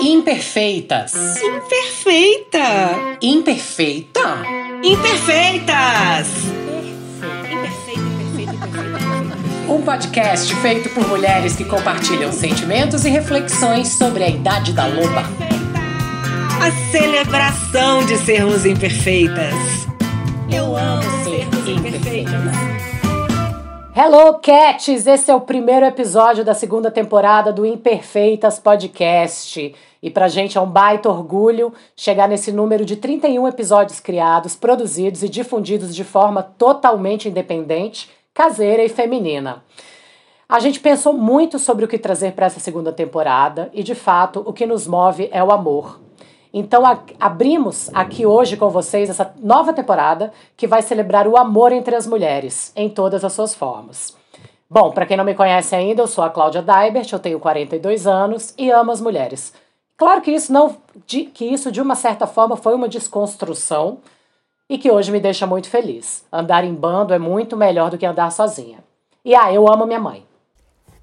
Imperfeitas. Imperfeita. Imperfeita? Imperfeitas. Um podcast feito por mulheres que compartilham sentimentos e reflexões sobre a idade da loba. A celebração de sermos imperfeitas. Eu amo sermos imperfeitas. Hello, Cats! Esse é o primeiro episódio da segunda temporada do Imperfeitas Podcast. E pra gente é um baita orgulho chegar nesse número de 31 episódios criados, produzidos e difundidos de forma totalmente independente, caseira e feminina. A gente pensou muito sobre o que trazer para essa segunda temporada e, de fato, o que nos move é o amor. Então, a, abrimos aqui hoje com vocês essa nova temporada que vai celebrar o amor entre as mulheres, em todas as suas formas. Bom, para quem não me conhece ainda, eu sou a Cláudia Daibert, eu tenho 42 anos e amo as mulheres. Claro que isso não de, que isso de uma certa forma foi uma desconstrução e que hoje me deixa muito feliz. Andar em bando é muito melhor do que andar sozinha. E ah, eu amo minha mãe.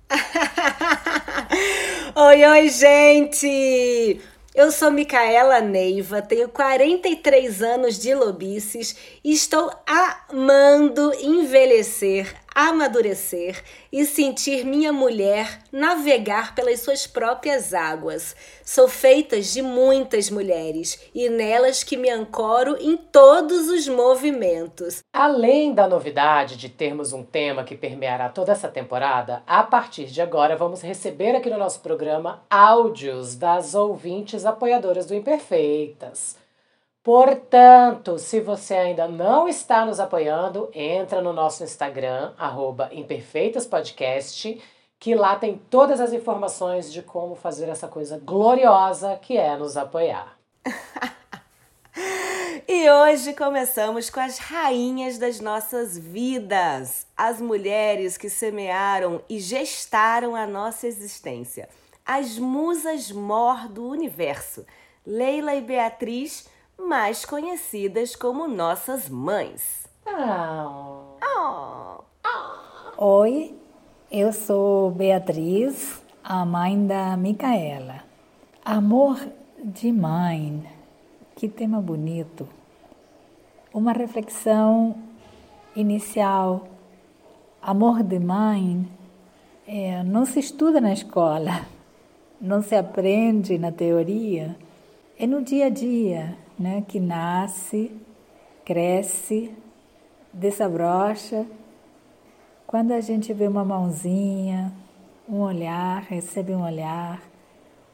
oi, oi, gente! Eu sou Micaela Neiva, tenho 43 anos de lobices e estou amando envelhecer, amadurecer e sentir minha mulher navegar pelas suas próprias águas. Sou feita de muitas mulheres e nelas que me ancoro em todos os movimentos. Além da novidade de termos um tema que permeará toda essa temporada, a partir de agora vamos receber aqui no nosso programa áudios das ouvintes apoiadoras do Imperfeitas. Portanto, se você ainda não está nos apoiando, entra no nosso Instagram, imperfeitaspodcast, que lá tem todas as informações de como fazer essa coisa gloriosa que é nos apoiar. e hoje começamos com as rainhas das nossas vidas, as mulheres que semearam e gestaram a nossa existência, as musas mor do universo, Leila e Beatriz mais conhecidas como nossas mães. Oh. Oh. Oi, eu sou Beatriz, a mãe da Micaela. Amor de mãe, que tema bonito. Uma reflexão inicial. Amor de mãe é, não se estuda na escola, não se aprende na teoria, é no dia a dia né, que nasce, cresce, desabrocha. Quando a gente vê uma mãozinha, um olhar, recebe um olhar,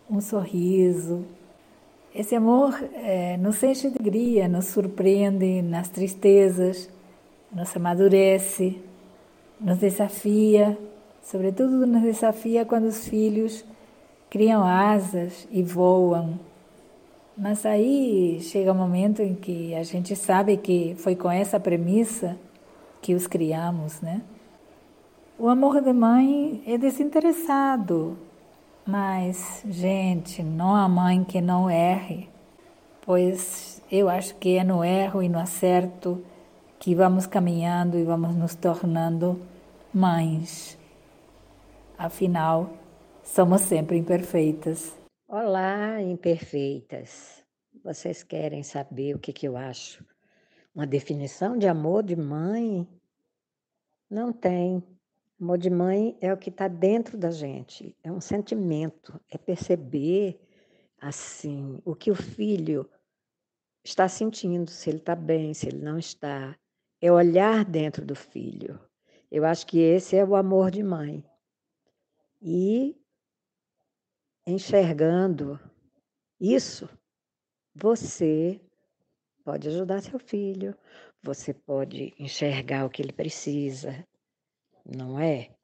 um sorriso, esse amor é, nos enche de alegria, nos surpreende nas tristezas, nos amadurece, nos desafia, sobretudo nos desafia quando os filhos criam asas e voam mas aí chega um momento em que a gente sabe que foi com essa premissa que os criamos, né? O amor de mãe é desinteressado, mas, gente, não há mãe que não erre, pois eu acho que é no erro e no acerto que vamos caminhando e vamos nos tornando mães. Afinal, somos sempre imperfeitas. Olá, imperfeitas. Vocês querem saber o que, que eu acho? Uma definição de amor de mãe? Não tem. Amor de mãe é o que está dentro da gente, é um sentimento, é perceber assim o que o filho está sentindo, se ele está bem, se ele não está. É olhar dentro do filho. Eu acho que esse é o amor de mãe. E enxergando isso, você pode ajudar seu filho, você pode enxergar o que ele precisa, não é?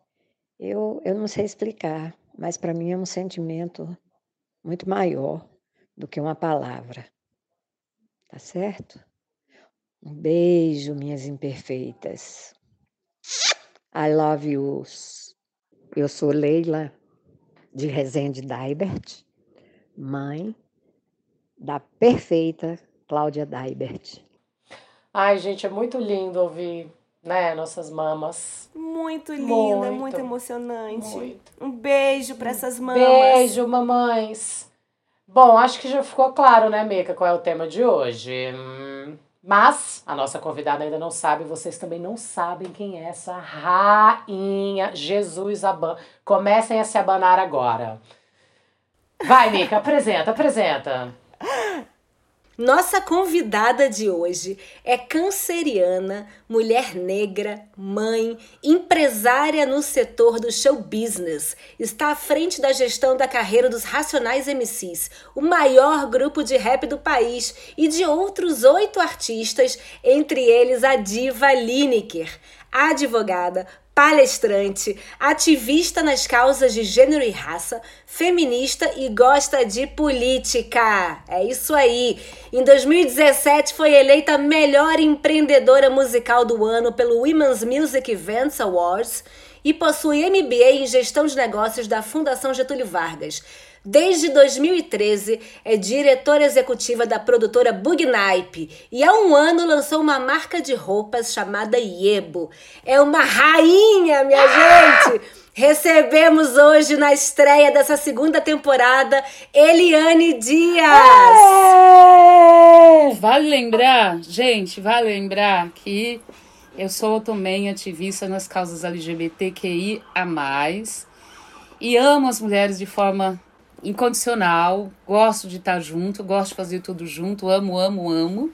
Eu, eu não sei explicar, mas para mim é um sentimento muito maior do que uma palavra. Tá certo? Um beijo, minhas imperfeitas. I love you. Eu sou Leila de Rezende Daibert, mãe da perfeita Cláudia Daibert. Ai, gente, é muito lindo ouvir, né, nossas mamas. Muito linda, muito, muito emocionante. Muito. Um beijo para essas mamas. Beijo, mamães. Bom, acho que já ficou claro, né, Mica, qual é o tema de hoje. Mas a nossa convidada ainda não sabe, vocês também não sabem quem é essa rainha Jesus Aban. Comecem a se abanar agora. Vai, Mica, apresenta, apresenta. Nossa convidada de hoje é canceriana, mulher negra, mãe, empresária no setor do show business. Está à frente da gestão da carreira dos Racionais MCs, o maior grupo de rap do país, e de outros oito artistas, entre eles a diva Lineker advogada, palestrante, ativista nas causas de gênero e raça, feminista e gosta de política. É isso aí. Em 2017 foi eleita melhor empreendedora musical do ano pelo Women's Music Events Awards e possui MBA em Gestão de Negócios da Fundação Getúlio Vargas. Desde 2013 é diretora executiva da produtora Bugnipe e há um ano lançou uma marca de roupas chamada Yebo. É uma rainha, minha ah! gente! Recebemos hoje na estreia dessa segunda temporada Eliane Dias. É! Vale lembrar, gente, vale lembrar que eu sou também ativista nas causas LGBTQI a mais e amo as mulheres de forma incondicional, gosto de estar junto, gosto de fazer tudo junto, amo, amo, amo.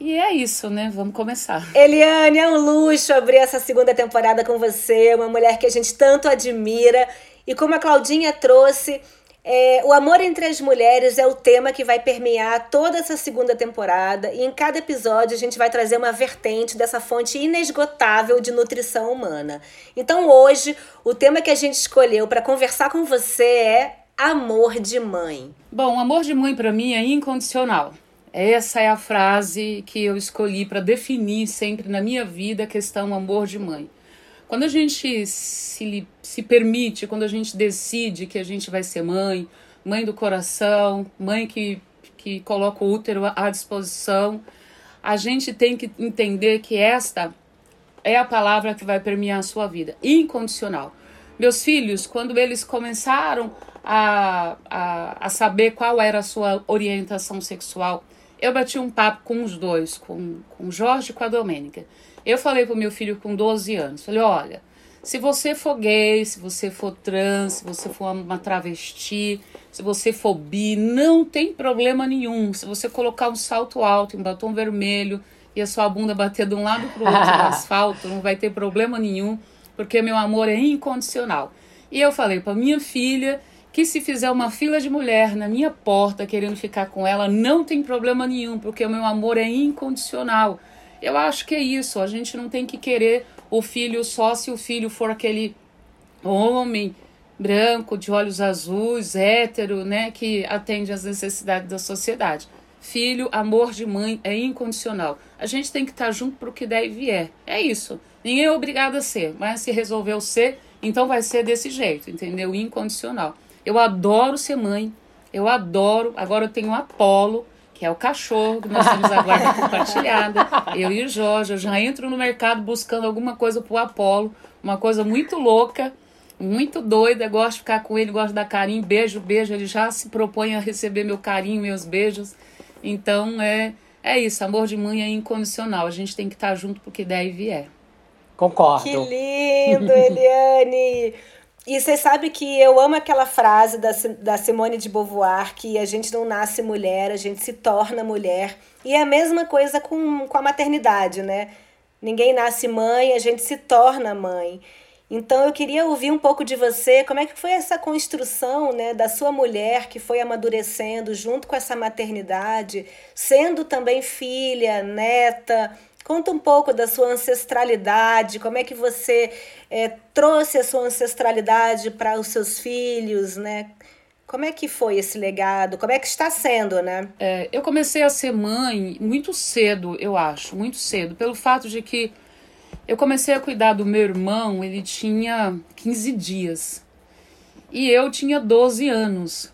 E é isso, né? Vamos começar. Eliane, é um luxo abrir essa segunda temporada com você, uma mulher que a gente tanto admira. E como a Claudinha trouxe, é, o amor entre as mulheres é o tema que vai permear toda essa segunda temporada. E em cada episódio a gente vai trazer uma vertente dessa fonte inesgotável de nutrição humana. Então hoje, o tema que a gente escolheu para conversar com você é amor de mãe? Bom, amor de mãe para mim é incondicional. Essa é a frase que eu escolhi para definir sempre na minha vida a questão amor de mãe. Quando a gente se, se permite, quando a gente decide que a gente vai ser mãe, mãe do coração, mãe que, que coloca o útero à disposição, a gente tem que entender que esta é a palavra que vai permear a sua vida incondicional. Meus filhos, quando eles começaram a, a, a saber qual era a sua orientação sexual, eu bati um papo com os dois, com, com o Jorge e com a Domênica. Eu falei pro meu filho com 12 anos, falei, olha, se você for gay, se você for trans, se você for uma travesti, se você for bi, não tem problema nenhum. Se você colocar um salto alto, um batom vermelho e a sua bunda bater de um lado pro outro no asfalto, não vai ter problema nenhum, porque meu amor é incondicional. E eu falei para minha filha que se fizer uma fila de mulher na minha porta querendo ficar com ela, não tem problema nenhum, porque o meu amor é incondicional. Eu acho que é isso, a gente não tem que querer o filho só se o filho for aquele homem branco, de olhos azuis, hétero, né, que atende às necessidades da sociedade. Filho, amor de mãe é incondicional. A gente tem que estar junto para o que der e vier. É isso. Ninguém é obrigado a ser, mas se resolveu ser, então vai ser desse jeito, entendeu? Incondicional. Eu adoro ser mãe. Eu adoro. Agora eu tenho o Apolo, que é o cachorro, que nós temos a guarda compartilhada. Eu e o Jorge. Eu já entro no mercado buscando alguma coisa pro Apolo. Uma coisa muito louca, muito doida. Gosto de ficar com ele, gosto de dar carinho. Beijo, beijo. Ele já se propõe a receber meu carinho, meus beijos. Então é, é isso. Amor de mãe é incondicional. A gente tem que estar junto porque der e vier. Concordo. Que lindo, Eliane! E você sabe que eu amo aquela frase da, da Simone de Beauvoir, que a gente não nasce mulher, a gente se torna mulher. E é a mesma coisa com, com a maternidade, né? Ninguém nasce mãe, a gente se torna mãe. Então eu queria ouvir um pouco de você, como é que foi essa construção, né, da sua mulher que foi amadurecendo junto com essa maternidade, sendo também filha, neta, Conta um pouco da sua ancestralidade, como é que você é, trouxe a sua ancestralidade para os seus filhos, né? Como é que foi esse legado? Como é que está sendo, né? É, eu comecei a ser mãe muito cedo, eu acho, muito cedo, pelo fato de que eu comecei a cuidar do meu irmão, ele tinha 15 dias. E eu tinha 12 anos.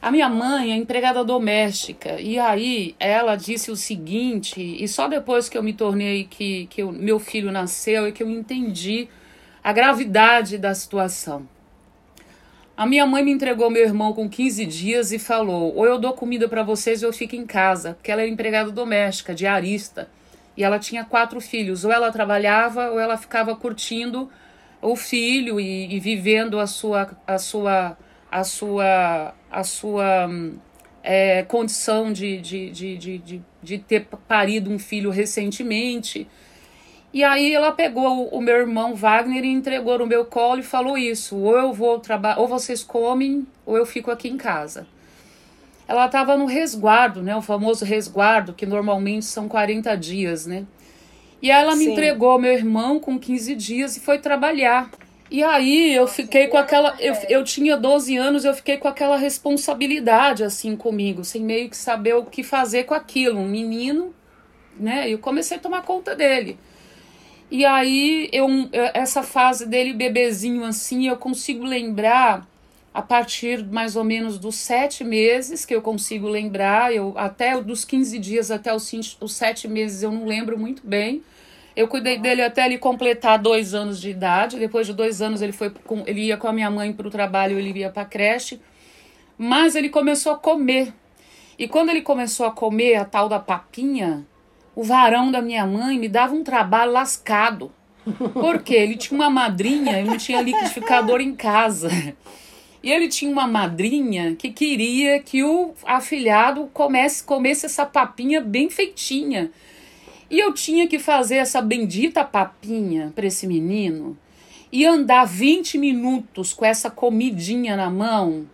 A minha mãe é empregada doméstica e aí ela disse o seguinte, e só depois que eu me tornei que, que eu, meu filho nasceu e que eu entendi a gravidade da situação. A minha mãe me entregou meu irmão com 15 dias e falou: ou eu dou comida para vocês ou eu fico em casa, porque ela era empregada doméstica, diarista. E ela tinha quatro filhos. Ou ela trabalhava ou ela ficava curtindo o filho e, e vivendo a sua, a sua, a sua, a sua é, condição de, de, de, de, de, ter parido um filho recentemente. E aí ela pegou o meu irmão Wagner e entregou no meu colo e falou isso: ou eu vou trabalhar, ou vocês comem, ou eu fico aqui em casa. Ela estava no resguardo, né? O famoso resguardo, que normalmente são 40 dias, né? E ela me Sim. entregou meu irmão com 15 dias e foi trabalhar. E aí eu fiquei com aquela. Eu, eu tinha 12 anos, eu fiquei com aquela responsabilidade assim comigo, sem meio que saber o que fazer com aquilo. Um menino, né? Eu comecei a tomar conta dele. E aí eu essa fase dele bebezinho assim, eu consigo lembrar a partir mais ou menos dos sete meses que eu consigo lembrar, eu até dos 15 dias até os, os sete meses eu não lembro muito bem. Eu cuidei dele até ele completar dois anos de idade. Depois de dois anos ele foi com, ele ia com a minha mãe para o trabalho, ele ia para a creche. Mas ele começou a comer. E quando ele começou a comer a tal da papinha, o varão da minha mãe me dava um trabalho lascado. Porque ele tinha uma madrinha e não tinha liquidificador em casa. E ele tinha uma madrinha que queria que o afilhado comece, comesse essa papinha bem feitinha. E eu tinha que fazer essa bendita papinha para esse menino e andar 20 minutos com essa comidinha na mão,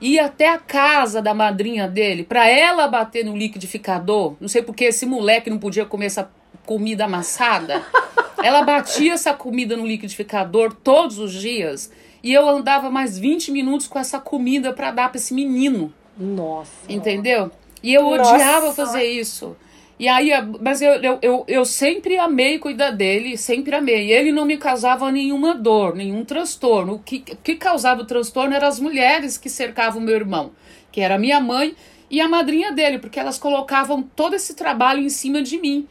ir até a casa da madrinha dele para ela bater no liquidificador. Não sei porque esse moleque não podia comer essa comida amassada. Ela batia essa comida no liquidificador todos os dias e eu andava mais 20 minutos com essa comida para dar para esse menino. Nossa. Entendeu? E eu Nossa. odiava fazer isso. E aí, mas eu, eu, eu, eu, sempre amei cuidar dele, sempre amei. Ele não me causava nenhuma dor, nenhum transtorno. O que, que causava o transtorno eram as mulheres que cercavam meu irmão, que era minha mãe e a madrinha dele, porque elas colocavam todo esse trabalho em cima de mim.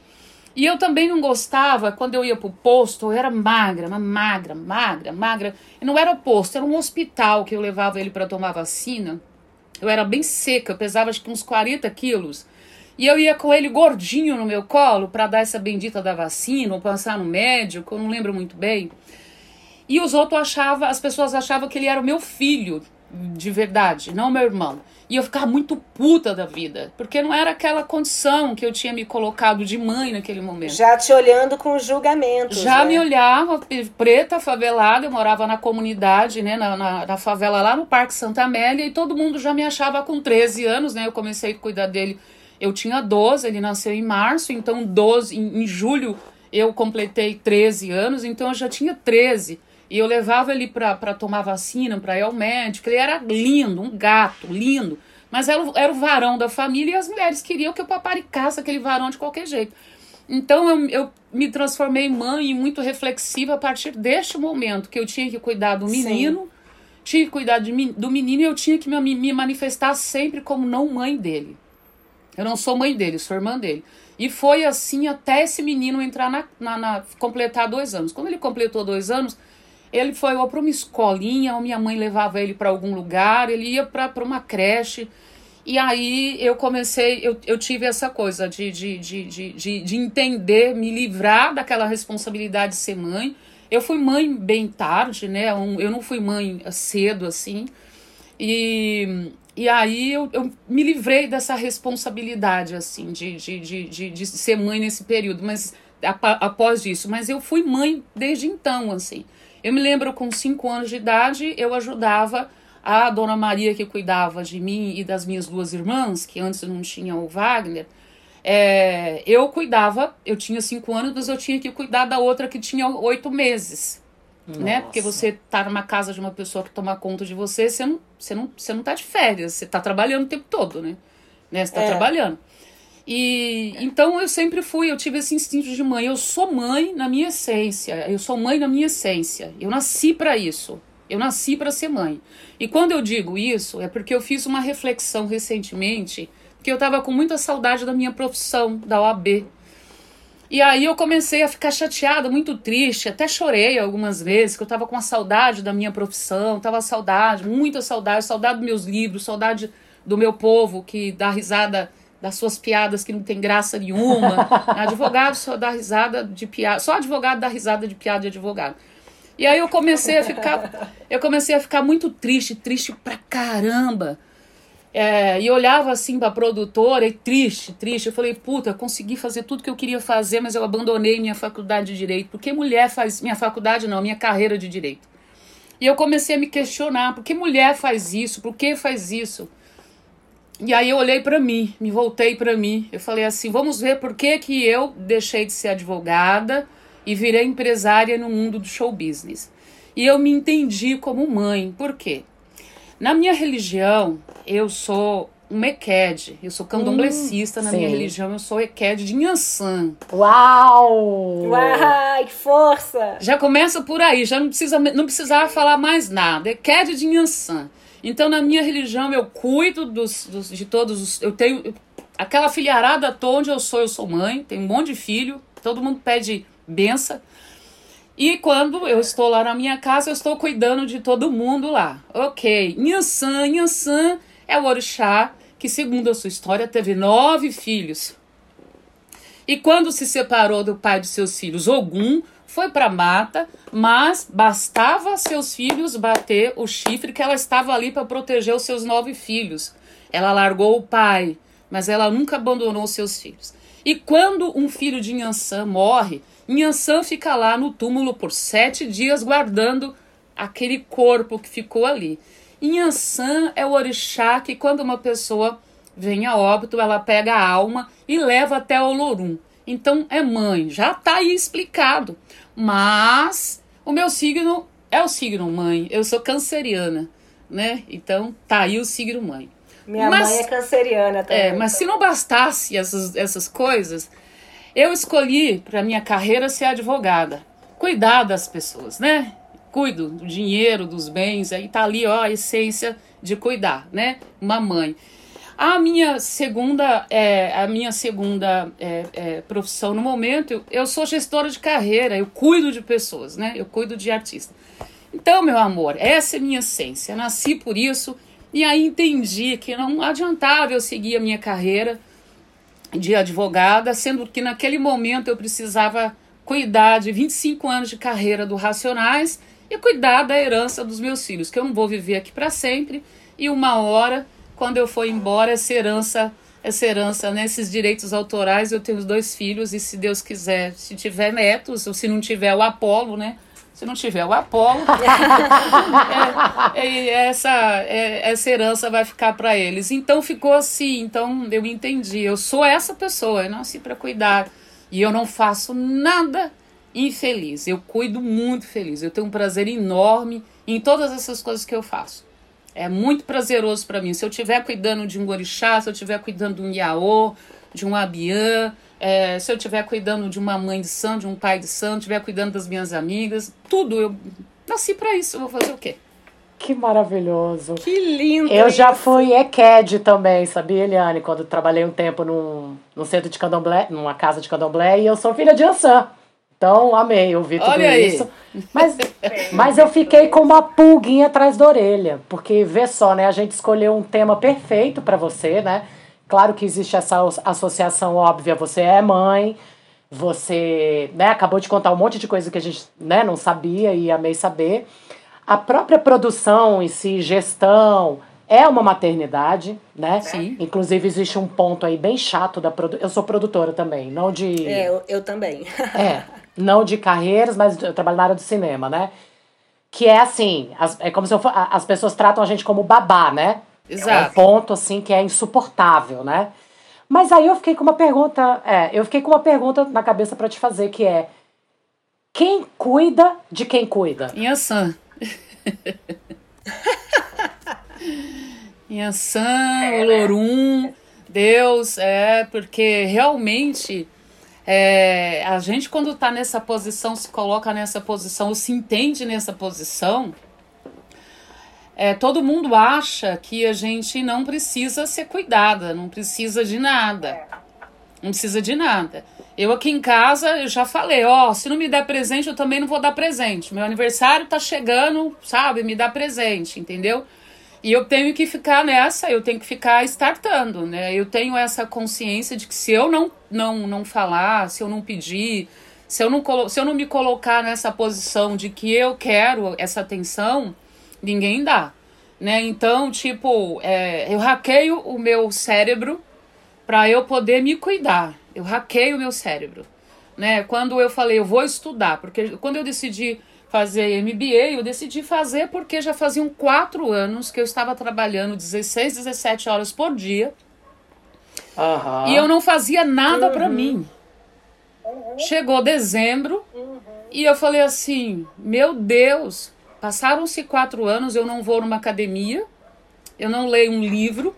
E eu também não gostava, quando eu ia pro posto, eu era magra, magra, magra, magra. E não era posto, era um hospital que eu levava ele para tomar vacina. Eu era bem seca, pesava acho que uns 40 quilos. E eu ia com ele gordinho no meu colo para dar essa bendita da vacina, ou passar no médico, eu não lembro muito bem. E os outros achavam, as pessoas achavam que ele era o meu filho, de verdade, não meu irmão. E eu ficava muito puta da vida, porque não era aquela condição que eu tinha me colocado de mãe naquele momento. Já te olhando com julgamento. Já né? me olhava, preta, favelada, eu morava na comunidade, né, na, na, na, favela lá no Parque Santa Amélia, e todo mundo já me achava com 13 anos, né, eu comecei a cuidar dele eu tinha 12, ele nasceu em março, então 12, em, em julho eu completei 13 anos, então eu já tinha 13. E eu levava ele para tomar vacina, para ir ao médico. Ele era lindo, um gato, lindo. Mas era, o, era o varão da família e as mulheres queriam que eu paparicasse aquele varão de qualquer jeito. Então eu, eu me transformei em mãe e muito reflexiva a partir deste momento que eu tinha que cuidar do menino, Sim. tinha que cuidar de, do menino e eu tinha que me, me manifestar sempre como não mãe dele. Eu não sou mãe dele, sou irmã dele. E foi assim até esse menino entrar na, na, na completar dois anos. Quando ele completou dois anos, ele foi para uma escolinha, minha mãe levava ele para algum lugar, ele ia para uma creche. E aí eu comecei, eu, eu tive essa coisa de, de, de, de, de, de entender, me livrar daquela responsabilidade de ser mãe. Eu fui mãe bem tarde, né? Eu não fui mãe cedo assim. E, e aí eu, eu me livrei dessa responsabilidade, assim, de, de, de, de, de ser mãe nesse período, mas após isso. Mas eu fui mãe desde então, assim. Eu me lembro com cinco anos de idade, eu ajudava a dona Maria que cuidava de mim e das minhas duas irmãs, que antes não tinha o Wagner. É, eu cuidava, eu tinha cinco anos, mas eu tinha que cuidar da outra que tinha oito meses né? Porque você tá numa casa de uma pessoa que toma conta de você, você não, você não, você não tá de férias, você tá trabalhando o tempo todo, né? né? Você tá é. trabalhando. E então eu sempre fui, eu tive esse instinto de mãe. Eu sou mãe na minha essência. Eu sou mãe na minha essência. Eu nasci para isso. Eu nasci para ser mãe. E quando eu digo isso, é porque eu fiz uma reflexão recentemente, que eu tava com muita saudade da minha profissão, da OAB. E aí eu comecei a ficar chateada, muito triste, até chorei algumas vezes, que eu tava com uma saudade da minha profissão, tava saudade, muita saudade, saudade dos meus livros, saudade do meu povo que dá risada das suas piadas que não tem graça nenhuma. advogado só dá risada de piada, só advogado dá risada de piada de advogado. E aí eu comecei a ficar, eu comecei a ficar muito triste, triste pra caramba. É, e olhava assim pra produtora e triste, triste. Eu falei, puta, consegui fazer tudo que eu queria fazer, mas eu abandonei minha faculdade de direito. Por que mulher faz. Minha faculdade não, minha carreira de direito. E eu comecei a me questionar: por que mulher faz isso? Por que faz isso? E aí eu olhei para mim, me voltei para mim. Eu falei assim: vamos ver por que, que eu deixei de ser advogada e virei empresária no mundo do show business. E eu me entendi como mãe. Por quê? Na minha religião, eu sou um Eked. Eu sou candomblessista hum, na sim. minha religião. Eu sou Eked de Nhansan. Uau! Uau, que força! Já começa por aí. Já não, precisa, não precisava falar mais nada. Eked de Nhansan. Então, na minha religião, eu cuido dos, dos, de todos os. Eu tenho. Aquela filharada toda onde eu sou, eu sou mãe, tenho um monte de filho, todo mundo pede benção. E quando eu estou lá na minha casa, eu estou cuidando de todo mundo lá. Ok. Nhansan, Nhansan é o orixá que, segundo a sua história, teve nove filhos. E quando se separou do pai de seus filhos, Ogum foi para mata, mas bastava seus filhos bater o chifre que ela estava ali para proteger os seus nove filhos. Ela largou o pai, mas ela nunca abandonou seus filhos. E quando um filho de Nhansan morre, Nhansan fica lá no túmulo por sete dias guardando aquele corpo que ficou ali. Nhansan é o orixá que quando uma pessoa vem a óbito, ela pega a alma e leva até o Olorum. Então é mãe, já está aí explicado. Mas o meu signo é o signo mãe. Eu sou canceriana, né? Então tá aí o signo mãe. Minha mas, mãe é canceriana também. É, mas se não bastasse essas, essas coisas, eu escolhi para minha carreira ser advogada. Cuidar das pessoas, né? Cuido do dinheiro, dos bens, aí tá ali, ó, a essência de cuidar, né? Uma mãe. A minha segunda, é, a minha segunda é, é, profissão no momento, eu, eu, sou gestora de carreira, eu cuido de pessoas, né? Eu cuido de artista. Então, meu amor, essa é minha essência. nasci por isso e aí entendi que não adiantava eu seguir a minha carreira de advogada, sendo que naquele momento eu precisava cuidar de 25 anos de carreira do Racionais e cuidar da herança dos meus filhos, que eu não vou viver aqui para sempre. E uma hora quando eu for embora, essa herança, essa herança, né, esses direitos autorais, eu tenho dois filhos e se Deus quiser, se tiver netos, ou se não tiver o Apolo, né, se não tiver o Apolo, é, é, essa, é, essa herança vai ficar para eles. Então ficou assim, então eu entendi, eu sou essa pessoa, eu nasci para cuidar e eu não faço nada infeliz, eu cuido muito feliz, eu tenho um prazer enorme em todas essas coisas que eu faço. É muito prazeroso para mim. Se eu estiver cuidando de um orixá, se eu estiver cuidando de um yaô, de um abiã, é, se eu estiver cuidando de uma mãe de santo, de um pai de santo, estiver cuidando das minhas amigas, tudo. Eu nasci para isso. Eu vou fazer o quê? Que maravilhoso. Que lindo. Eu isso. já fui EQED também, sabia, Eliane? Quando trabalhei um tempo num, num centro de candomblé, numa casa de candomblé, e eu sou filha de Ansan. Então, amei ouvir tudo Olha isso. Aí. Mas, mas eu fiquei com uma pulguinha atrás da orelha, porque vê só, né? A gente escolheu um tema perfeito para você, né? Claro que existe essa associação óbvia, você é mãe, você, né, acabou de contar um monte de coisa que a gente, né, não sabia e amei saber. A própria produção em si, gestão, é uma maternidade, né? Sim. Inclusive, existe um ponto aí bem chato da produção. Eu sou produtora também, não de. É, eu, eu também. é não de carreiras, mas eu trabalho na área do cinema, né? Que é assim, as, é como se eu, as pessoas tratam a gente como babá, né? Exato. É um ponto, assim, que é insuportável, né? Mas aí eu fiquei com uma pergunta, é, eu fiquei com uma pergunta na cabeça para te fazer, que é quem cuida de quem cuida? É, Olorum, né? Deus, é, porque realmente é, a gente, quando está nessa posição, se coloca nessa posição, ou se entende nessa posição, é, todo mundo acha que a gente não precisa ser cuidada, não precisa de nada. Não precisa de nada. Eu aqui em casa, eu já falei, ó, oh, se não me der presente, eu também não vou dar presente. Meu aniversário tá chegando, sabe? Me dá presente, entendeu? E eu tenho que ficar nessa, eu tenho que ficar startando, né? Eu tenho essa consciência de que se eu não não não falar, se eu não pedir, se eu não, se eu não me colocar nessa posição de que eu quero essa atenção, ninguém dá, né? Então, tipo, é, eu hackeio o meu cérebro para eu poder me cuidar. Eu hackeio o meu cérebro, né? Quando eu falei, eu vou estudar, porque quando eu decidi fazer MBA, eu decidi fazer porque já faziam quatro anos que eu estava trabalhando 16, 17 horas por dia. Uhum. E eu não fazia nada uhum. para mim. Uhum. Chegou dezembro e eu falei assim: Meu Deus, passaram-se quatro anos, eu não vou numa academia, eu não leio um livro,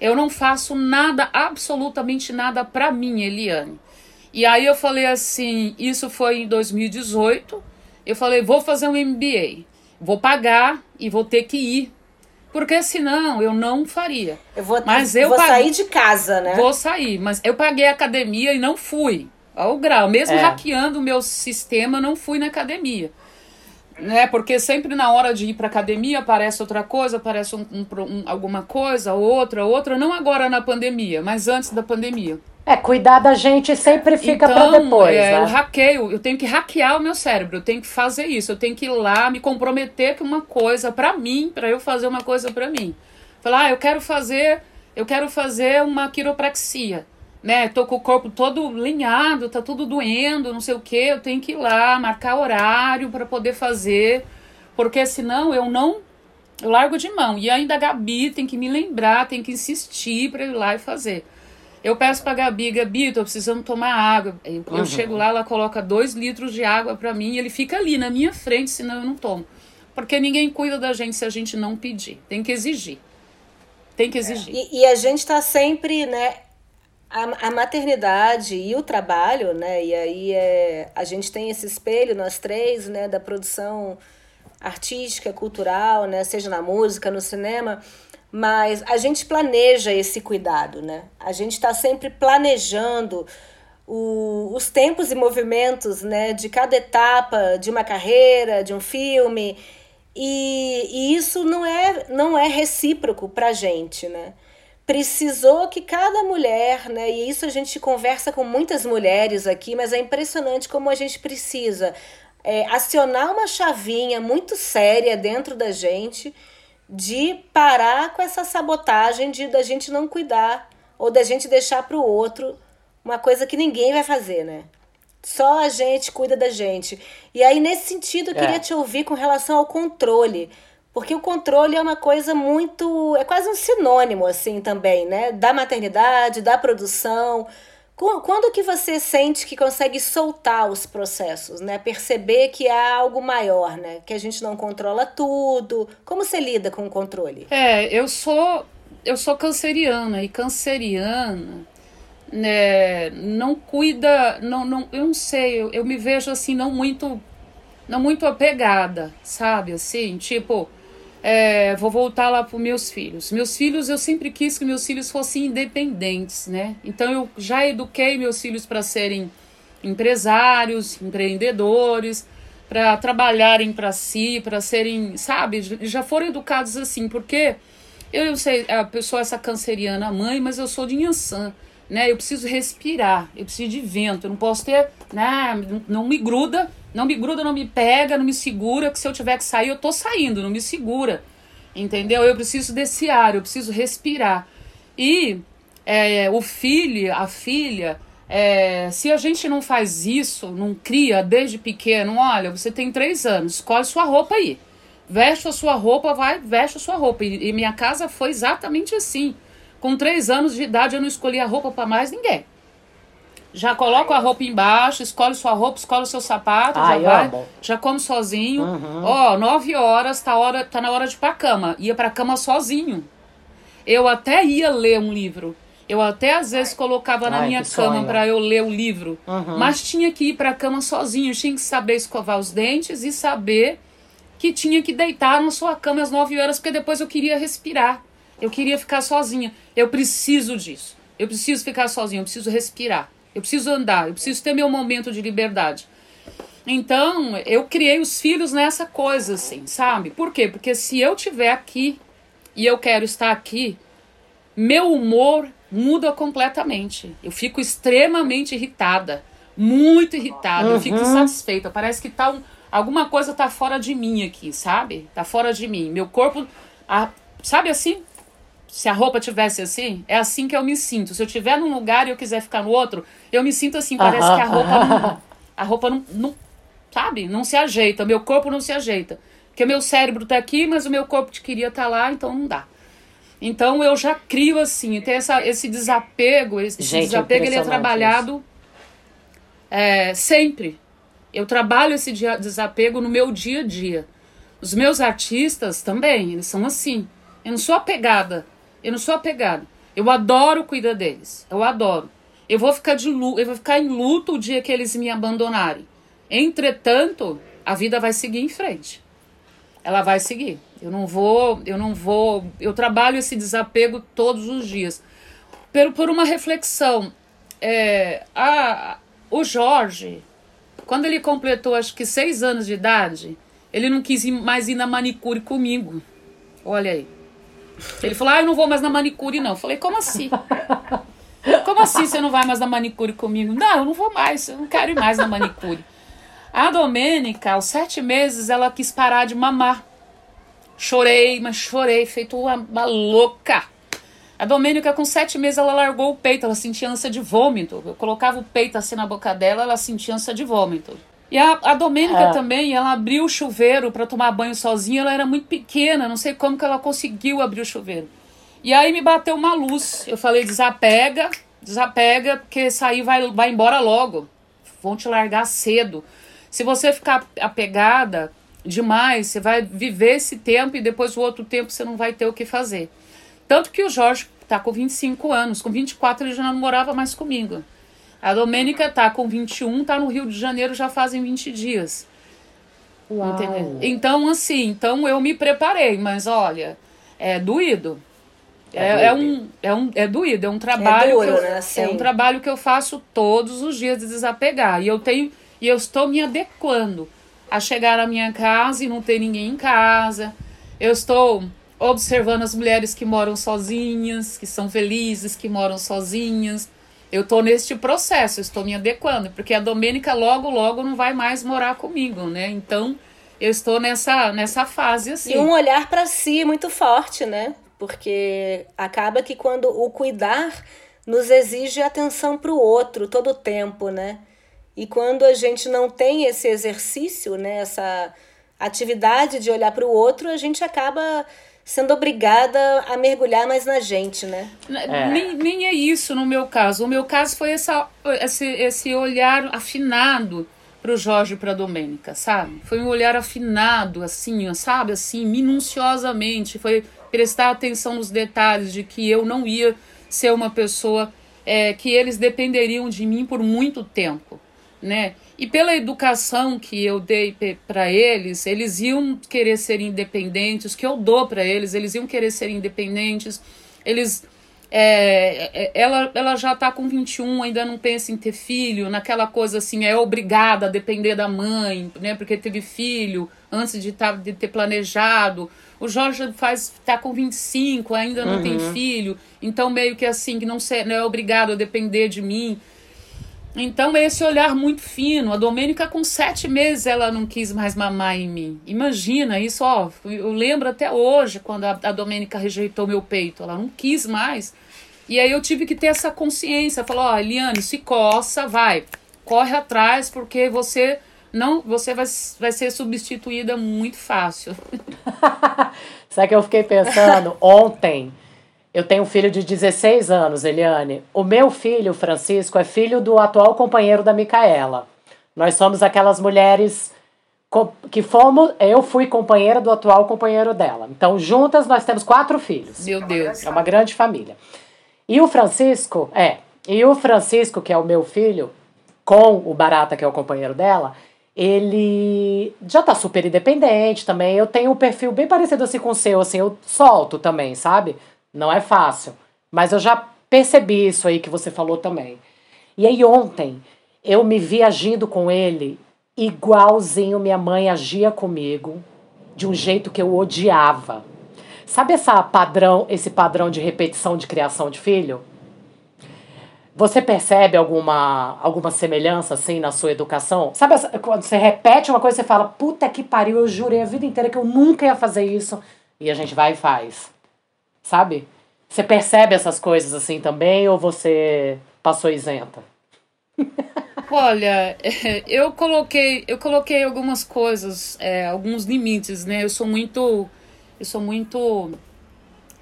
eu não faço nada, absolutamente nada para mim, Eliane. E aí eu falei assim: Isso foi em 2018 eu falei, vou fazer um MBA, vou pagar e vou ter que ir. Porque senão eu não faria. Eu vou, mas eu vou paguei, sair de casa, né? Vou sair, mas eu paguei a academia e não fui. Ao grau, mesmo é. hackeando o meu sistema, não fui na academia. Né? Porque sempre na hora de ir para academia aparece outra coisa, aparece um, um, um, alguma coisa, outra, outra. Não agora na pandemia, mas antes da pandemia. É, cuidar da gente sempre fica então, para depois. É, né? Eu hackeio, eu tenho que hackear o meu cérebro, eu tenho que fazer isso, eu tenho que ir lá me comprometer com uma coisa para mim, para eu fazer uma coisa para mim. Falar, ah, eu quero fazer, eu quero fazer uma quiropraxia, né? Tô com o corpo todo linhado, tá tudo doendo, não sei o que, eu tenho que ir lá marcar horário para poder fazer, porque senão eu não eu largo de mão. E ainda a Gabi tem que me lembrar, tem que insistir para ir lá e fazer. Eu peço pra Gabi, Gabi, tô precisando tomar água. Eu, uhum. chego lá, ela coloca dois litros de água para mim e ele fica ali na minha frente, senão eu não tomo. Porque ninguém cuida da gente se a gente não pedir. Tem que exigir. Tem que exigir. E, e a gente tá sempre, né? A, a, maternidade e o trabalho, né? E aí é, a gente tem esse espelho, nós três, né? Da produção artística, cultural, né? Seja na música, no cinema mas a gente planeja esse cuidado, né? A gente está sempre planejando o, os tempos e movimentos né, de cada etapa de uma carreira, de um filme, e, e isso não é, não é recíproco para a gente, né? Precisou que cada mulher, né, e isso a gente conversa com muitas mulheres aqui, mas é impressionante como a gente precisa é, acionar uma chavinha muito séria dentro da gente de parar com essa sabotagem de da gente não cuidar ou da gente deixar para o outro uma coisa que ninguém vai fazer, né? Só a gente cuida da gente. E aí, nesse sentido, eu queria é. te ouvir com relação ao controle. Porque o controle é uma coisa muito. é quase um sinônimo, assim, também, né? Da maternidade, da produção. Quando que você sente que consegue soltar os processos, né? Perceber que há algo maior, né? Que a gente não controla tudo. Como você lida com o controle? É, eu sou eu sou canceriana e canceriana né, não cuida, não, não, eu não sei, eu, eu me vejo assim não muito não muito apegada, sabe? Assim, tipo, é, vou voltar lá para meus filhos. Meus filhos, eu sempre quis que meus filhos fossem independentes, né? Então eu já eduquei meus filhos para serem empresários, empreendedores, para trabalharem para si, para serem, sabe? Já foram educados assim, porque eu, sei, a pessoa essa canceriana mãe, mas eu sou de Inhaçã, né? Eu preciso respirar, eu preciso de vento, eu não posso ter, né? Não me gruda não me gruda, não me pega, não me segura, que se eu tiver que sair, eu tô saindo, não me segura. Entendeu? Eu preciso desse ar, eu preciso respirar. E é, o filho, a filha, é, se a gente não faz isso, não cria desde pequeno, olha, você tem três anos, escolhe sua roupa aí. Veste a sua roupa, vai, veste a sua roupa. E, e minha casa foi exatamente assim. Com três anos de idade, eu não escolhi a roupa para mais ninguém. Já coloca a roupa embaixo, escolhe sua roupa, escolhe o seu sapato, Ai, já vai, amo. já come sozinho. Uhum. Ó, nove horas, tá, hora, tá na hora de ir pra cama. Ia pra cama sozinho. Eu até ia ler um livro. Eu até às vezes colocava na Ai, minha cama para eu ler o livro. Uhum. Mas tinha que ir pra cama sozinho. Tinha que saber escovar os dentes e saber que tinha que deitar na sua cama às nove horas, porque depois eu queria respirar. Eu queria ficar sozinha. Eu preciso disso. Eu preciso ficar sozinho, eu preciso respirar. Eu preciso andar, eu preciso ter meu momento de liberdade. Então, eu criei os filhos nessa coisa, assim, sabe? Por quê? Porque se eu estiver aqui e eu quero estar aqui, meu humor muda completamente. Eu fico extremamente irritada, muito irritada, uhum. eu fico uhum. insatisfeita. Parece que tá um, alguma coisa tá fora de mim aqui, sabe? Tá fora de mim. Meu corpo, a, sabe assim? Se a roupa tivesse assim, é assim que eu me sinto. Se eu estiver num lugar e eu quiser ficar no outro, eu me sinto assim, parece que a roupa não, a roupa não, não sabe? Não se ajeita, meu corpo não se ajeita. Porque meu cérebro tá aqui, mas o meu corpo queria estar tá lá, então não dá. Então eu já crio assim, tem essa, esse desapego, esse Gente, desapego ele é trabalhado é, sempre. Eu trabalho esse dia, desapego no meu dia a dia. Os meus artistas também, eles são assim. Eu não sou apegada. Eu não sou apegada. Eu adoro cuidar deles. Eu adoro. Eu vou ficar de luto, eu vou ficar em luto o dia que eles me abandonarem. Entretanto, a vida vai seguir em frente. Ela vai seguir. Eu não vou, eu não vou, eu trabalho esse desapego todos os dias. Por, por uma reflexão, é, a, o Jorge, quando ele completou acho que seis anos de idade, ele não quis mais ir na manicure comigo. Olha aí. Ele falou: Ah, eu não vou mais na manicure, não. Eu falei: Como assim? Como assim você não vai mais na manicure comigo? Não, eu não vou mais, eu não quero ir mais na manicure. A Domênica, aos sete meses, ela quis parar de mamar. Chorei, mas chorei, feito uma, uma louca. A Domênica, com sete meses, ela largou o peito, ela sentia ânsia de vômito. Eu colocava o peito assim na boca dela, ela sentia ânsia de vômito. E a, a Domênica é. também, ela abriu o chuveiro para tomar banho sozinha, ela era muito pequena, não sei como que ela conseguiu abrir o chuveiro. E aí me bateu uma luz. Eu falei, desapega, desapega, porque sair vai, vai embora logo. Vão te largar cedo. Se você ficar apegada demais, você vai viver esse tempo e depois o outro tempo você não vai ter o que fazer. Tanto que o Jorge tá com 25 anos, com 24 ele já não morava mais comigo. A Domênica tá com 21, tá no Rio de Janeiro já fazem 20 dias. Uau. Então, assim, então eu me preparei, mas olha, é doído. É, é, é um, é, um, é doído, é um trabalho. É, duro, eu, né? é um trabalho que eu faço todos os dias de desapegar. E eu tenho e eu estou me adequando a chegar à minha casa e não ter ninguém em casa. Eu estou observando as mulheres que moram sozinhas, que são felizes, que moram sozinhas. Eu estou neste processo, estou me adequando, porque a Domênica logo, logo não vai mais morar comigo, né? Então, eu estou nessa, nessa fase assim. E um olhar para si muito forte, né? Porque acaba que quando o cuidar nos exige atenção para o outro todo o tempo, né? E quando a gente não tem esse exercício, né, essa atividade de olhar para o outro, a gente acaba sendo obrigada a mergulhar mais na gente, né? É. Nem, nem é isso no meu caso. O meu caso foi essa, esse, esse olhar afinado para o Jorge e para a Domênica, sabe? Foi um olhar afinado, assim, sabe? Assim, minuciosamente. Foi prestar atenção nos detalhes de que eu não ia ser uma pessoa é, que eles dependeriam de mim por muito tempo né? E pela educação que eu dei para eles, eles iam querer ser independentes, que eu dou para eles, eles iam querer ser independentes. Eles é, é ela, ela já está com 21, ainda não pensa em ter filho, naquela coisa assim, é obrigada a depender da mãe, né? Porque teve filho antes de, tá, de ter planejado. O Jorge faz tá com 25, ainda não uhum. tem filho, então meio que assim, que não, ser, não é obrigado a depender de mim. Então, esse olhar muito fino. A Domênica, com sete meses, ela não quis mais mamar em mim. Imagina isso, ó. Eu lembro até hoje, quando a, a Domênica rejeitou meu peito. Ela não quis mais. E aí eu tive que ter essa consciência. Falou, ó, Eliane, se coça, vai. Corre atrás, porque você não você vai, vai ser substituída muito fácil. Sabe que eu fiquei pensando ontem? Eu tenho um filho de 16 anos, Eliane. O meu filho, Francisco, é filho do atual companheiro da Micaela. Nós somos aquelas mulheres que fomos. Eu fui companheira do atual companheiro dela. Então, juntas, nós temos quatro filhos. Meu Deus. É uma grande família. E o Francisco, é. E o Francisco, que é o meu filho, com o Barata, que é o companheiro dela, ele já tá super independente também. Eu tenho um perfil bem parecido assim com o seu, assim, eu solto também, sabe? Não é fácil. Mas eu já percebi isso aí que você falou também. E aí ontem eu me vi agindo com ele igualzinho minha mãe agia comigo, de um jeito que eu odiava. Sabe essa padrão, esse padrão de repetição de criação de filho? Você percebe alguma, alguma semelhança assim na sua educação? Sabe quando você repete uma coisa, você fala, puta que pariu, eu jurei a vida inteira que eu nunca ia fazer isso. E a gente vai e faz. Sabe? Você percebe essas coisas assim também ou você passou isenta? Olha, eu coloquei, eu coloquei algumas coisas, é, alguns limites, né? Eu sou muito, eu sou muito,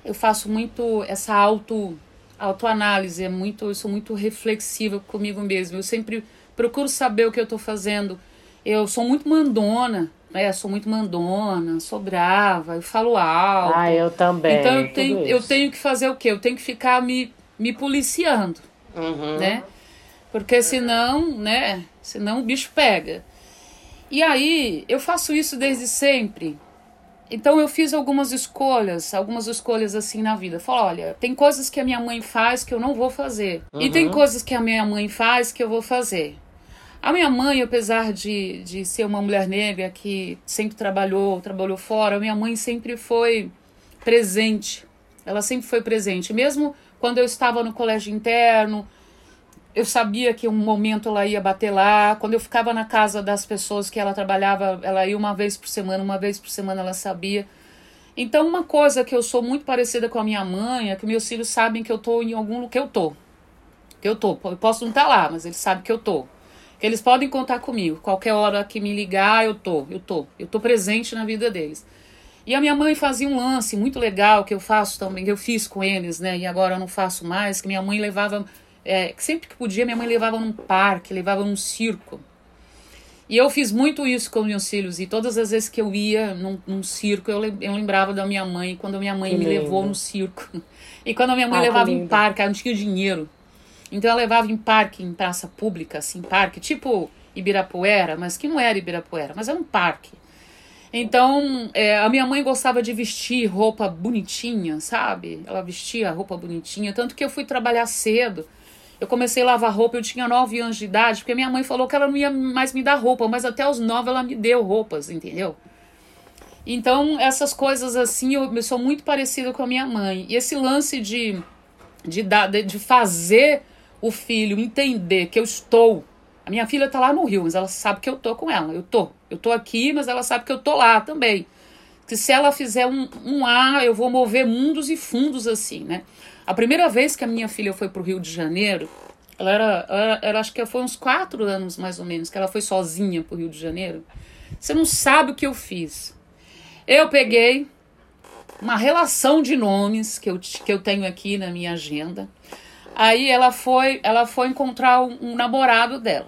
eu faço muito essa auto, autoanálise, é muito, eu sou muito reflexiva comigo mesmo. Eu sempre procuro saber o que eu estou fazendo. Eu sou muito mandona, né? Sou muito mandona, sou brava, eu falo alto. Ah, eu também. Então eu tenho, eu tenho que fazer o quê? Eu tenho que ficar me, me policiando, uhum. né? Porque senão, né? Senão o bicho pega. E aí, eu faço isso desde sempre. Então eu fiz algumas escolhas, algumas escolhas assim na vida. Falo, olha, tem coisas que a minha mãe faz que eu não vou fazer. Uhum. E tem uhum. coisas que a minha mãe faz que eu vou fazer. A minha mãe, apesar de, de ser uma mulher negra que sempre trabalhou, trabalhou fora, a minha mãe sempre foi presente. Ela sempre foi presente. Mesmo quando eu estava no colégio interno, eu sabia que um momento ela ia bater lá. Quando eu ficava na casa das pessoas que ela trabalhava, ela ia uma vez por semana, uma vez por semana ela sabia. Então, uma coisa que eu sou muito parecida com a minha mãe é que meus filhos sabem que eu tô em algum lugar que eu tô. Que eu tô. Eu posso não estar tá lá, mas eles sabem que eu tô. Que eles podem contar comigo. Qualquer hora que me ligar, eu tô, eu tô. Eu tô presente na vida deles. E a minha mãe fazia um lance muito legal que eu faço também, que eu fiz com eles, né? E agora eu não faço mais, que minha mãe levava é, sempre que podia, minha mãe levava num parque, levava num circo. E eu fiz muito isso com meus filhos. E todas as vezes que eu ia num, num circo, eu, eu lembrava da minha mãe, quando a minha mãe que me lindo. levou no circo. E quando a minha mãe ah, levava em parque, ela não tinha dinheiro. Então ela levava em parque, em praça pública, assim, parque, tipo Ibirapuera, mas que não era Ibirapuera, mas era um parque. Então, é, a minha mãe gostava de vestir roupa bonitinha, sabe? Ela vestia roupa bonitinha, tanto que eu fui trabalhar cedo. Eu comecei a lavar roupa, eu tinha 9 anos de idade, porque minha mãe falou que ela não ia mais me dar roupa, mas até os 9 ela me deu roupas, entendeu? Então, essas coisas assim, eu, eu sou muito parecida com a minha mãe. E esse lance de, de, de, de fazer o filho entender que eu estou. A minha filha tá lá no Rio, mas ela sabe que eu tô com ela. Eu tô. Eu tô aqui, mas ela sabe que eu tô lá também. Que se ela fizer um, um A, eu vou mover mundos e fundos assim, né? A primeira vez que a minha filha foi para o Rio de Janeiro, ela era, ela, ela, acho que foi uns quatro anos mais ou menos, que ela foi sozinha para o Rio de Janeiro. Você não sabe o que eu fiz. Eu peguei uma relação de nomes que eu, que eu tenho aqui na minha agenda. Aí ela foi, ela foi encontrar um, um namorado dela.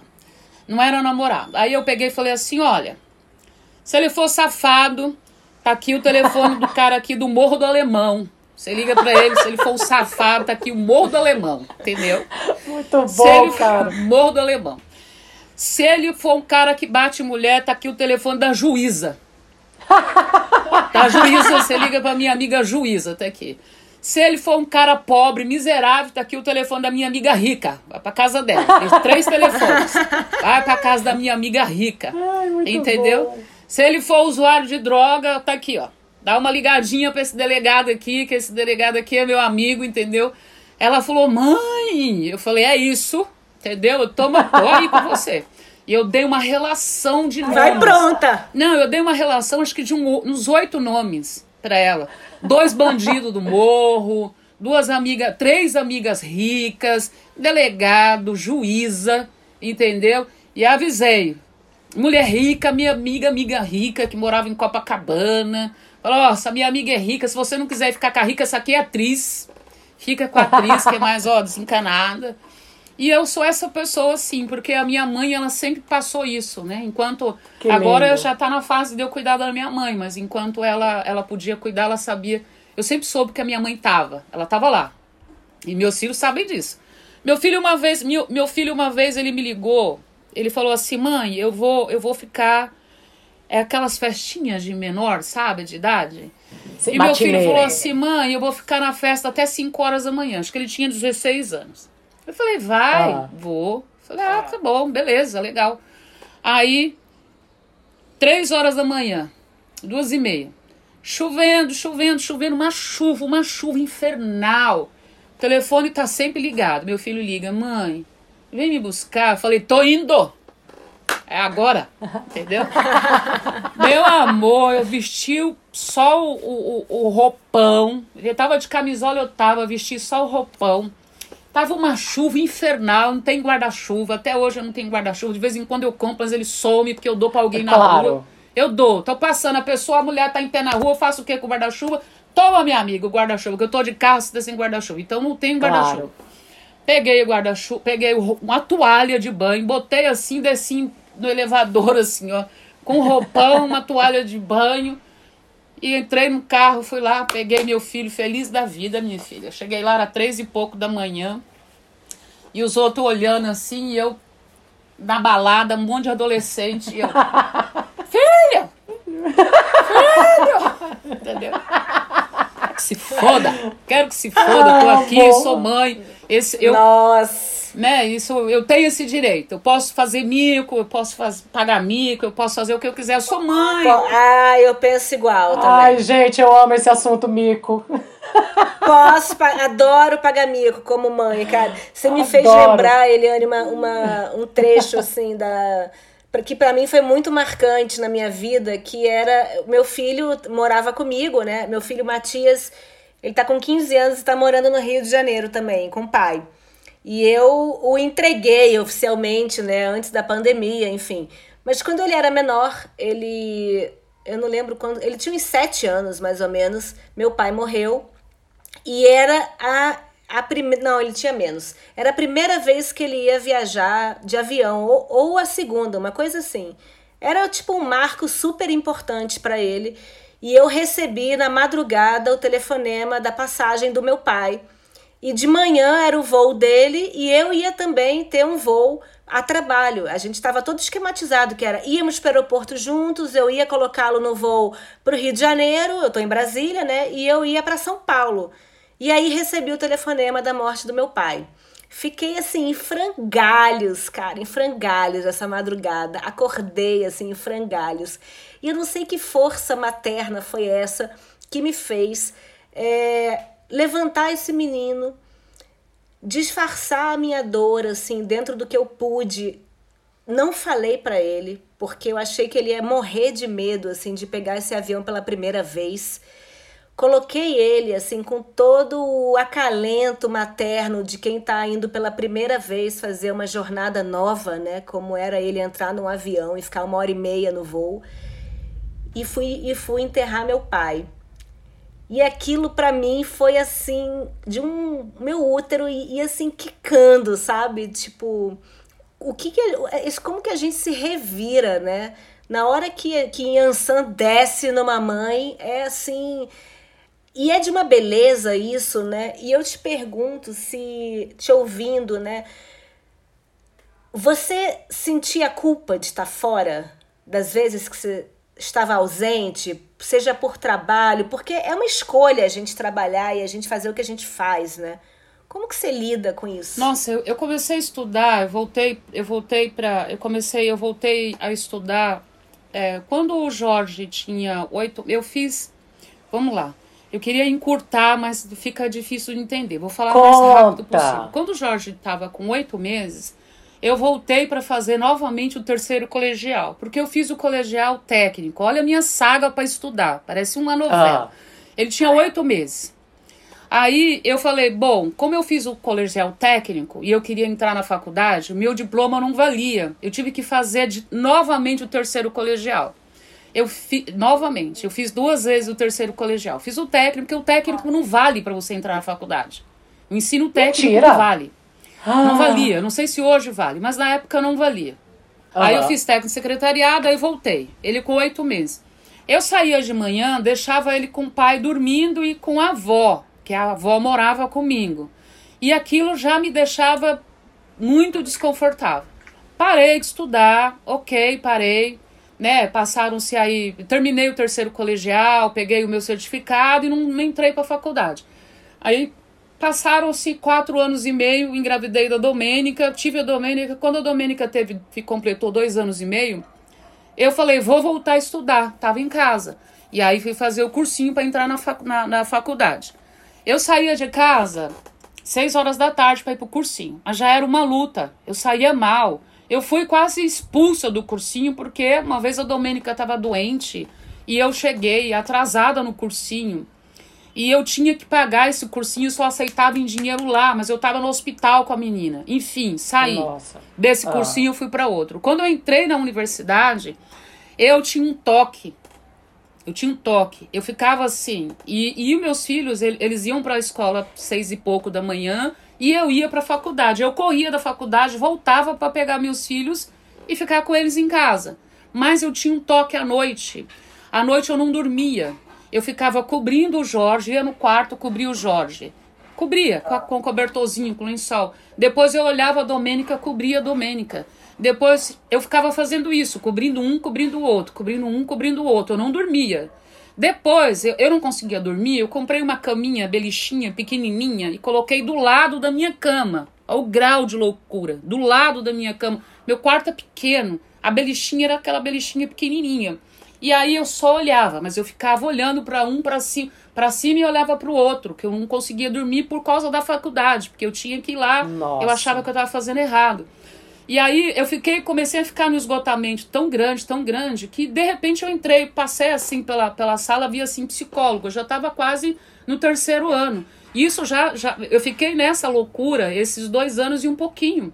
Não era namorado. Aí eu peguei e falei assim: olha, se ele for safado, tá aqui o telefone do cara aqui do Morro do Alemão. Você liga para ele, se ele for um safado, tá aqui o Morro do Alemão, entendeu? Muito bom, se ele cara. For, Morro do Alemão. Se ele for um cara que bate mulher, tá aqui o telefone da juíza. Da juíza, você liga pra minha amiga juíza, tá aqui. Se ele for um cara pobre, miserável, tá aqui o telefone da minha amiga rica. Vai pra casa dela. Tem três telefones. Vai pra casa da minha amiga rica. Ai, entendeu? Se ele for usuário de droga, tá aqui, ó. Dá uma ligadinha para esse delegado aqui, que esse delegado aqui é meu amigo, entendeu? Ela falou, mãe, eu falei, é isso, entendeu? Eu tô, tô aí com você. E eu dei uma relação de nomes. Vai pronta! Não, eu dei uma relação, acho que de um, uns oito nomes para ela. Dois bandidos do morro, duas amigas, três amigas ricas, delegado, juíza, entendeu? E avisei. Mulher rica, minha amiga, amiga rica, que morava em Copacabana, Falou, nossa, minha amiga é rica, se você não quiser ficar com a rica, essa aqui é atriz. Fica com a atriz, que é mais, ó, desencanada. E eu sou essa pessoa, sim, porque a minha mãe, ela sempre passou isso, né? Enquanto. Que agora lindo. já tá na fase de eu cuidar da minha mãe, mas enquanto ela, ela podia cuidar, ela sabia. Eu sempre soube que a minha mãe tava. Ela tava lá. E meus filhos sabem disso. Meu filho, uma vez, meu, meu filho, uma vez, ele me ligou. Ele falou assim: mãe, eu vou, eu vou ficar é aquelas festinhas de menor, sabe, de idade. Sim, e meu filho falou assim: mãe, eu vou ficar na festa até 5 horas da manhã. Acho que ele tinha 16 anos. Eu falei: vai, ah. vou. Falei: ah, tá bom, beleza, legal. Aí, 3 horas da manhã, duas e meia. Chovendo, chovendo, chovendo, uma chuva, uma chuva infernal. O telefone tá sempre ligado. Meu filho liga: mãe, vem me buscar. Eu falei: tô indo. É agora, entendeu? Meu amor, eu vesti só o, o, o roupão. Ele tava de camisola, eu tava, vesti só o roupão. Tava uma chuva infernal, não tem guarda-chuva. Até hoje eu não tenho guarda-chuva. De vez em quando eu compro, mas ele some porque eu dou pra alguém é na claro. rua. Eu dou. Tô passando, a pessoa, a mulher tá em pé na rua, eu faço o que com o guarda-chuva? Toma, minha amiga, o guarda-chuva, que eu tô de carro, você tá sem guarda-chuva. Então não tem guarda-chuva. Claro. Peguei o guarda-chuva, peguei uma toalha de banho, botei assim, desci no elevador, assim, ó, com roupão, uma toalha de banho. E entrei no carro, fui lá, peguei meu filho, feliz da vida, minha filha. Cheguei lá, era três e pouco da manhã. E os outros olhando assim, e eu na balada, um monte de adolescente. E eu! Filho! Entendeu? Que se foda! Quero que se foda, tô aqui, sou mãe. Esse, eu, Nossa! Né? Isso eu tenho esse direito. Eu posso fazer mico, eu posso faz, pagar mico, eu posso fazer o que eu quiser. Eu sou mãe. Ah, eu penso igual também. Ai, gente, eu amo esse assunto mico. Posso, adoro pagar mico como mãe, cara. Você me adoro. fez lembrar, Eliane, uma, uma, um trecho assim da que para mim foi muito marcante na minha vida, que era meu filho morava comigo, né? Meu filho Matias, ele tá com 15 anos e tá morando no Rio de Janeiro também, com o pai. E eu o entreguei oficialmente, né, antes da pandemia, enfim. Mas quando ele era menor, ele. Eu não lembro quando. Ele tinha uns sete anos, mais ou menos. Meu pai morreu. E era a. A primeira, não, ele tinha menos. Era a primeira vez que ele ia viajar de avião, ou, ou a segunda, uma coisa assim. Era tipo um marco super importante para ele. E eu recebi na madrugada o telefonema da passagem do meu pai e de manhã era o voo dele e eu ia também ter um voo a trabalho. A gente estava todo esquematizado, que era íamos para o aeroporto juntos, eu ia colocá-lo no voo para o Rio de Janeiro, eu estou em Brasília, né? E eu ia para São Paulo. E aí recebi o telefonema da morte do meu pai. Fiquei assim em frangalhos, cara, em frangalhos essa madrugada. Acordei assim em frangalhos. E eu não sei que força materna foi essa que me fez é, levantar esse menino, disfarçar a minha dor assim dentro do que eu pude. Não falei para ele, porque eu achei que ele ia morrer de medo assim de pegar esse avião pela primeira vez. Coloquei ele assim com todo o acalento materno de quem está indo pela primeira vez fazer uma jornada nova, né? Como era ele entrar num avião e ficar uma hora e meia no voo. E fui e fui enterrar meu pai. E aquilo para mim foi assim, de um meu útero e, e, assim quicando, sabe? Tipo, o que que como que a gente se revira, né? Na hora que que Yansan desce numa mãe, é assim, e é de uma beleza isso, né? E eu te pergunto se te ouvindo, né? Você sentia culpa de estar fora das vezes que você estava ausente, seja por trabalho, porque é uma escolha a gente trabalhar e a gente fazer o que a gente faz, né? Como que você lida com isso? Nossa, eu, eu comecei a estudar, eu voltei, eu voltei para, eu comecei, eu voltei a estudar é, quando o Jorge tinha oito, eu fiz, vamos lá, eu queria encurtar, mas fica difícil de entender. Vou falar o mais rápido possível. Quando o Jorge estava com oito meses, eu voltei para fazer novamente o terceiro colegial, porque eu fiz o colegial técnico. Olha a minha saga para estudar, parece uma novela. Ah. Ele tinha oito meses. Aí eu falei, bom, como eu fiz o colegial técnico e eu queria entrar na faculdade, o meu diploma não valia. Eu tive que fazer de, novamente o terceiro colegial. Eu fiz novamente, eu fiz duas vezes o terceiro colegial. Fiz o técnico, porque o técnico não vale para você entrar na faculdade. O ensino técnico Mentira. não vale. Ah. Não valia. Não sei se hoje vale, mas na época não valia. Aí eu fiz técnico secretariado, aí voltei. Ele com oito meses. Eu saía de manhã, deixava ele com o pai dormindo e com a avó, que a avó morava comigo. E aquilo já me deixava muito desconfortável. Parei de estudar, ok, parei. né? Passaram-se aí, terminei o terceiro colegial, peguei o meu certificado e não, não entrei para a faculdade. Aí passaram-se quatro anos e meio, engravidei da Domênica, tive a Domênica. Quando a Domênica teve, completou dois anos e meio, eu falei, vou voltar a estudar. Tava em casa. E aí fui fazer o cursinho para entrar na, fac, na, na faculdade. Eu saía de casa seis horas da tarde para ir pro cursinho. Mas já era uma luta. Eu saía mal. Eu fui quase expulsa do cursinho porque uma vez a Domênica estava doente e eu cheguei atrasada no cursinho. E eu tinha que pagar esse cursinho, só aceitava em dinheiro lá, mas eu estava no hospital com a menina. Enfim, saí. Nossa. Desse ah. cursinho eu fui para outro. Quando eu entrei na universidade, eu tinha um toque. Eu tinha um toque. Eu ficava assim. E, e meus filhos, eles iam para a escola seis e pouco da manhã e eu ia para a faculdade. Eu corria da faculdade, voltava para pegar meus filhos e ficar com eles em casa. Mas eu tinha um toque à noite. À noite eu não dormia. Eu ficava cobrindo o Jorge, ia no quarto cobrir o Jorge. Cobria com, a, com cobertorzinho, com lençol. Depois eu olhava a Domênica, cobria a Domênica. Depois eu ficava fazendo isso, cobrindo um, cobrindo o outro, cobrindo um, cobrindo o outro. Eu não dormia. Depois, eu, eu não conseguia dormir, eu comprei uma caminha belichinha, pequenininha, e coloquei do lado da minha cama. Olha o grau de loucura. Do lado da minha cama. Meu quarto é pequeno. A belichinha era aquela belichinha pequenininha. E aí eu só olhava, mas eu ficava olhando para um, para cima, para cima e olhava para o outro, que eu não conseguia dormir por causa da faculdade, porque eu tinha que ir lá, Nossa. eu achava que eu estava fazendo errado. E aí eu fiquei, comecei a ficar no esgotamento tão grande, tão grande, que de repente eu entrei, passei assim pela, pela sala, vi assim psicólogo, eu já estava quase no terceiro ano. Isso já, já, eu fiquei nessa loucura esses dois anos e um pouquinho.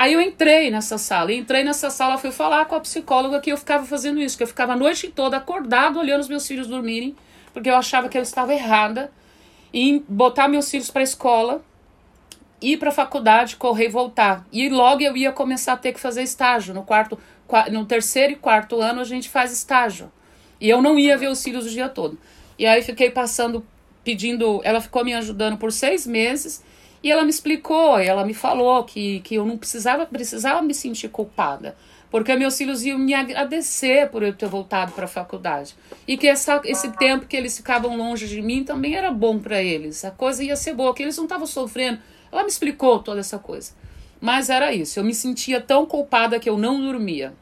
Aí eu entrei nessa sala, entrei nessa sala, fui falar com a psicóloga que eu ficava fazendo isso, que eu ficava a noite toda acordado olhando os meus filhos dormirem, porque eu achava que eu estava errada em botar meus filhos para a escola ir para a faculdade, correr e voltar. E logo eu ia começar a ter que fazer estágio. No quarto, no terceiro e quarto ano a gente faz estágio. E eu não ia ver os filhos o dia todo. E aí fiquei passando, pedindo. Ela ficou me ajudando por seis meses. E ela me explicou, ela me falou que, que eu não precisava, precisava me sentir culpada. Porque meus filhos iam me agradecer por eu ter voltado para a faculdade. E que essa, esse tempo que eles ficavam longe de mim também era bom para eles. A coisa ia ser boa, que eles não estavam sofrendo ela me explicou toda essa coisa. Mas era isso, eu me sentia tão culpada que eu não dormia.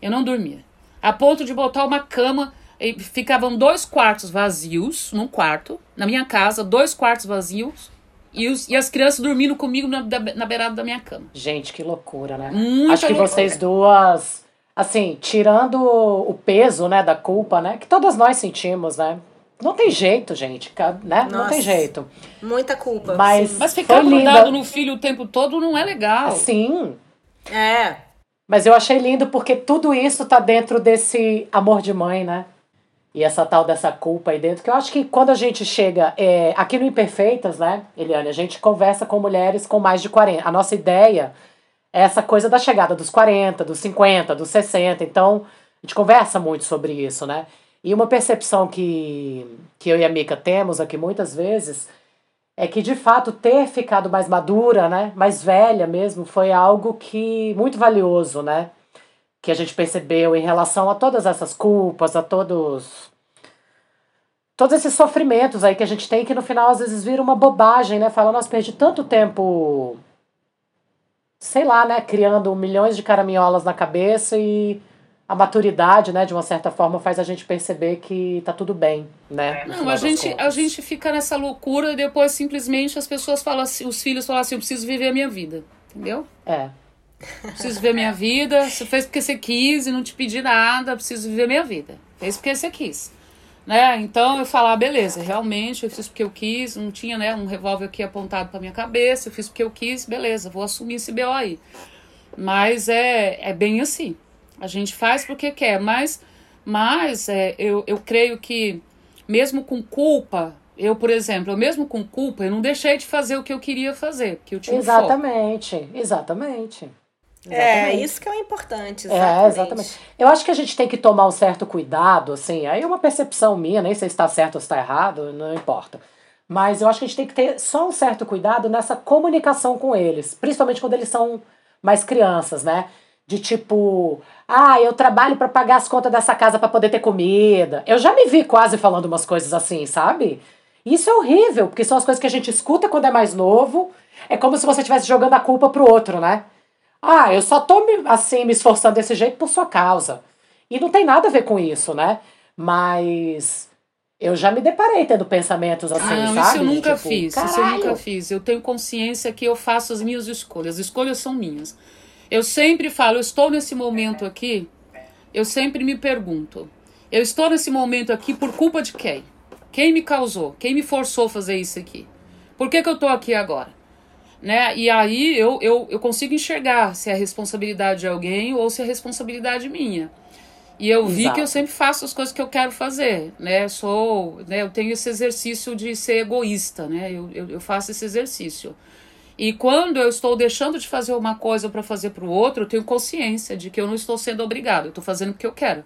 Eu não dormia. A ponto de botar uma cama, ficavam dois quartos vazios num quarto, na minha casa, dois quartos vazios, e, os, e as crianças dormindo comigo na, na beirada da minha cama. Gente, que loucura, né? Muita Acho que loucura. vocês duas, assim, tirando o peso, né, da culpa, né, que todas nós sentimos, né? Não tem jeito, gente, né? Nossa, não tem jeito. Muita culpa. Mas, Mas ficar grudado no filho o tempo todo não é legal. Sim. É. Mas eu achei lindo porque tudo isso tá dentro desse amor de mãe, né? E essa tal dessa culpa aí dentro, que eu acho que quando a gente chega é, aqui no Imperfeitas, né, Eliane, a gente conversa com mulheres com mais de 40. A nossa ideia é essa coisa da chegada dos 40, dos 50, dos 60. Então, a gente conversa muito sobre isso, né? E uma percepção que, que eu e a Mica temos aqui muitas vezes é que de fato ter ficado mais madura, né, mais velha mesmo, foi algo que muito valioso, né, que a gente percebeu em relação a todas essas culpas, a todos todos esses sofrimentos aí que a gente tem que no final às vezes vira uma bobagem, né? Fala, nós perdi tanto tempo sei lá, né, criando milhões de caraminholas na cabeça e a maturidade, né, de uma certa forma, faz a gente perceber que tá tudo bem, né? Não, a gente, a gente fica nessa loucura e depois simplesmente as pessoas falam assim, os filhos falam assim, eu preciso viver a minha vida, entendeu? É. Preciso viver minha vida, você fez porque você quis e não te pedi nada, preciso viver minha vida. Fez porque você quis. Né? Então eu falar, ah, beleza, realmente eu fiz porque eu quis, não tinha né, um revólver aqui apontado para minha cabeça, eu fiz porque eu quis, beleza, vou assumir esse BO aí. Mas é, é bem assim. A gente faz porque quer, mas, mas é, eu, eu creio que, mesmo com culpa, eu, por exemplo, eu mesmo com culpa, eu não deixei de fazer o que eu queria fazer, que eu tinha Exatamente, exatamente. É, isso que é o importante, exatamente. É, exatamente. Eu acho que a gente tem que tomar um certo cuidado, assim, aí é uma percepção minha, nem sei se está certo ou está errado, não importa. Mas eu acho que a gente tem que ter só um certo cuidado nessa comunicação com eles, principalmente quando eles são mais crianças, né? De tipo, ah, eu trabalho para pagar as contas dessa casa para poder ter comida. Eu já me vi quase falando umas coisas assim, sabe? Isso é horrível, porque são as coisas que a gente escuta quando é mais novo. É como se você estivesse jogando a culpa pro outro, né? Ah, eu só tô me, assim me esforçando desse jeito por sua causa. E não tem nada a ver com isso, né? Mas eu já me deparei tendo pensamentos assim, ah, não, sabe? Isso eu nunca tipo, fiz. Caralho. Isso eu nunca fiz. Eu tenho consciência que eu faço as minhas escolhas. As escolhas são minhas. Eu sempre falo, eu estou nesse momento aqui, eu sempre me pergunto, eu estou nesse momento aqui por culpa de quem? Quem me causou? Quem me forçou a fazer isso aqui? Por que, que eu estou aqui agora? Né? E aí eu, eu, eu consigo enxergar se é responsabilidade de alguém ou se é responsabilidade minha. E eu vi Exato. que eu sempre faço as coisas que eu quero fazer, né? Sou, né? Eu tenho esse exercício de ser egoísta, né? Eu, eu, eu faço esse exercício. E quando eu estou deixando de fazer uma coisa para fazer para o outro, eu tenho consciência de que eu não estou sendo obrigado, eu estou fazendo porque eu quero.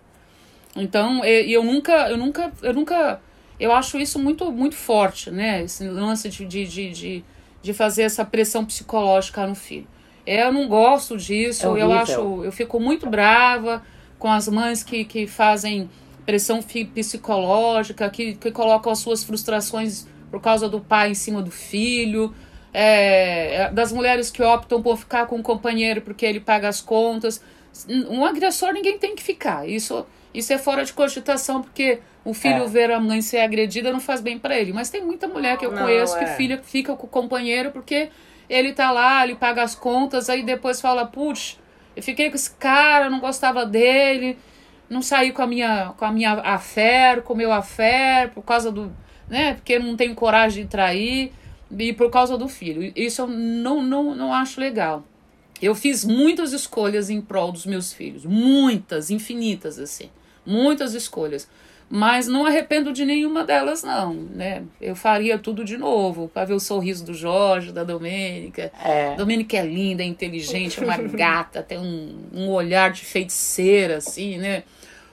Então, e eu nunca, eu nunca, eu nunca, eu acho isso muito, muito forte, né? Esse lance de, de, de, de, de fazer essa pressão psicológica no filho. Eu não gosto disso, É eu acho, eu fico muito brava com as mães que, que fazem pressão psicológica, que, que colocam as suas frustrações por causa do pai em cima do filho, é, das mulheres que optam por ficar com o companheiro porque ele paga as contas. Um agressor ninguém tem que ficar. Isso, isso é fora de cogitação, porque o filho É. ver a mãe ser agredida não faz bem para ele. Mas tem muita mulher que eu Não, conheço é. que filha fica com o companheiro porque ele tá lá, ele paga as contas, aí depois fala, putz, eu fiquei com esse cara, não gostava dele, não saí com a minha, com a minha affair, com o meu affair, por causa do, né, porque eu não tenho coragem de trair, e por causa do filho. Isso eu não, não, não acho legal. Eu fiz muitas escolhas em prol dos meus filhos, muitas, infinitas, assim, muitas escolhas. Mas não arrependo de nenhuma delas, não, né? Eu faria tudo de novo, para ver o sorriso do Jorge, da Domênica. É. Domênica é linda, é inteligente, é uma gata, tem um, um olhar de feiticeira, assim, né?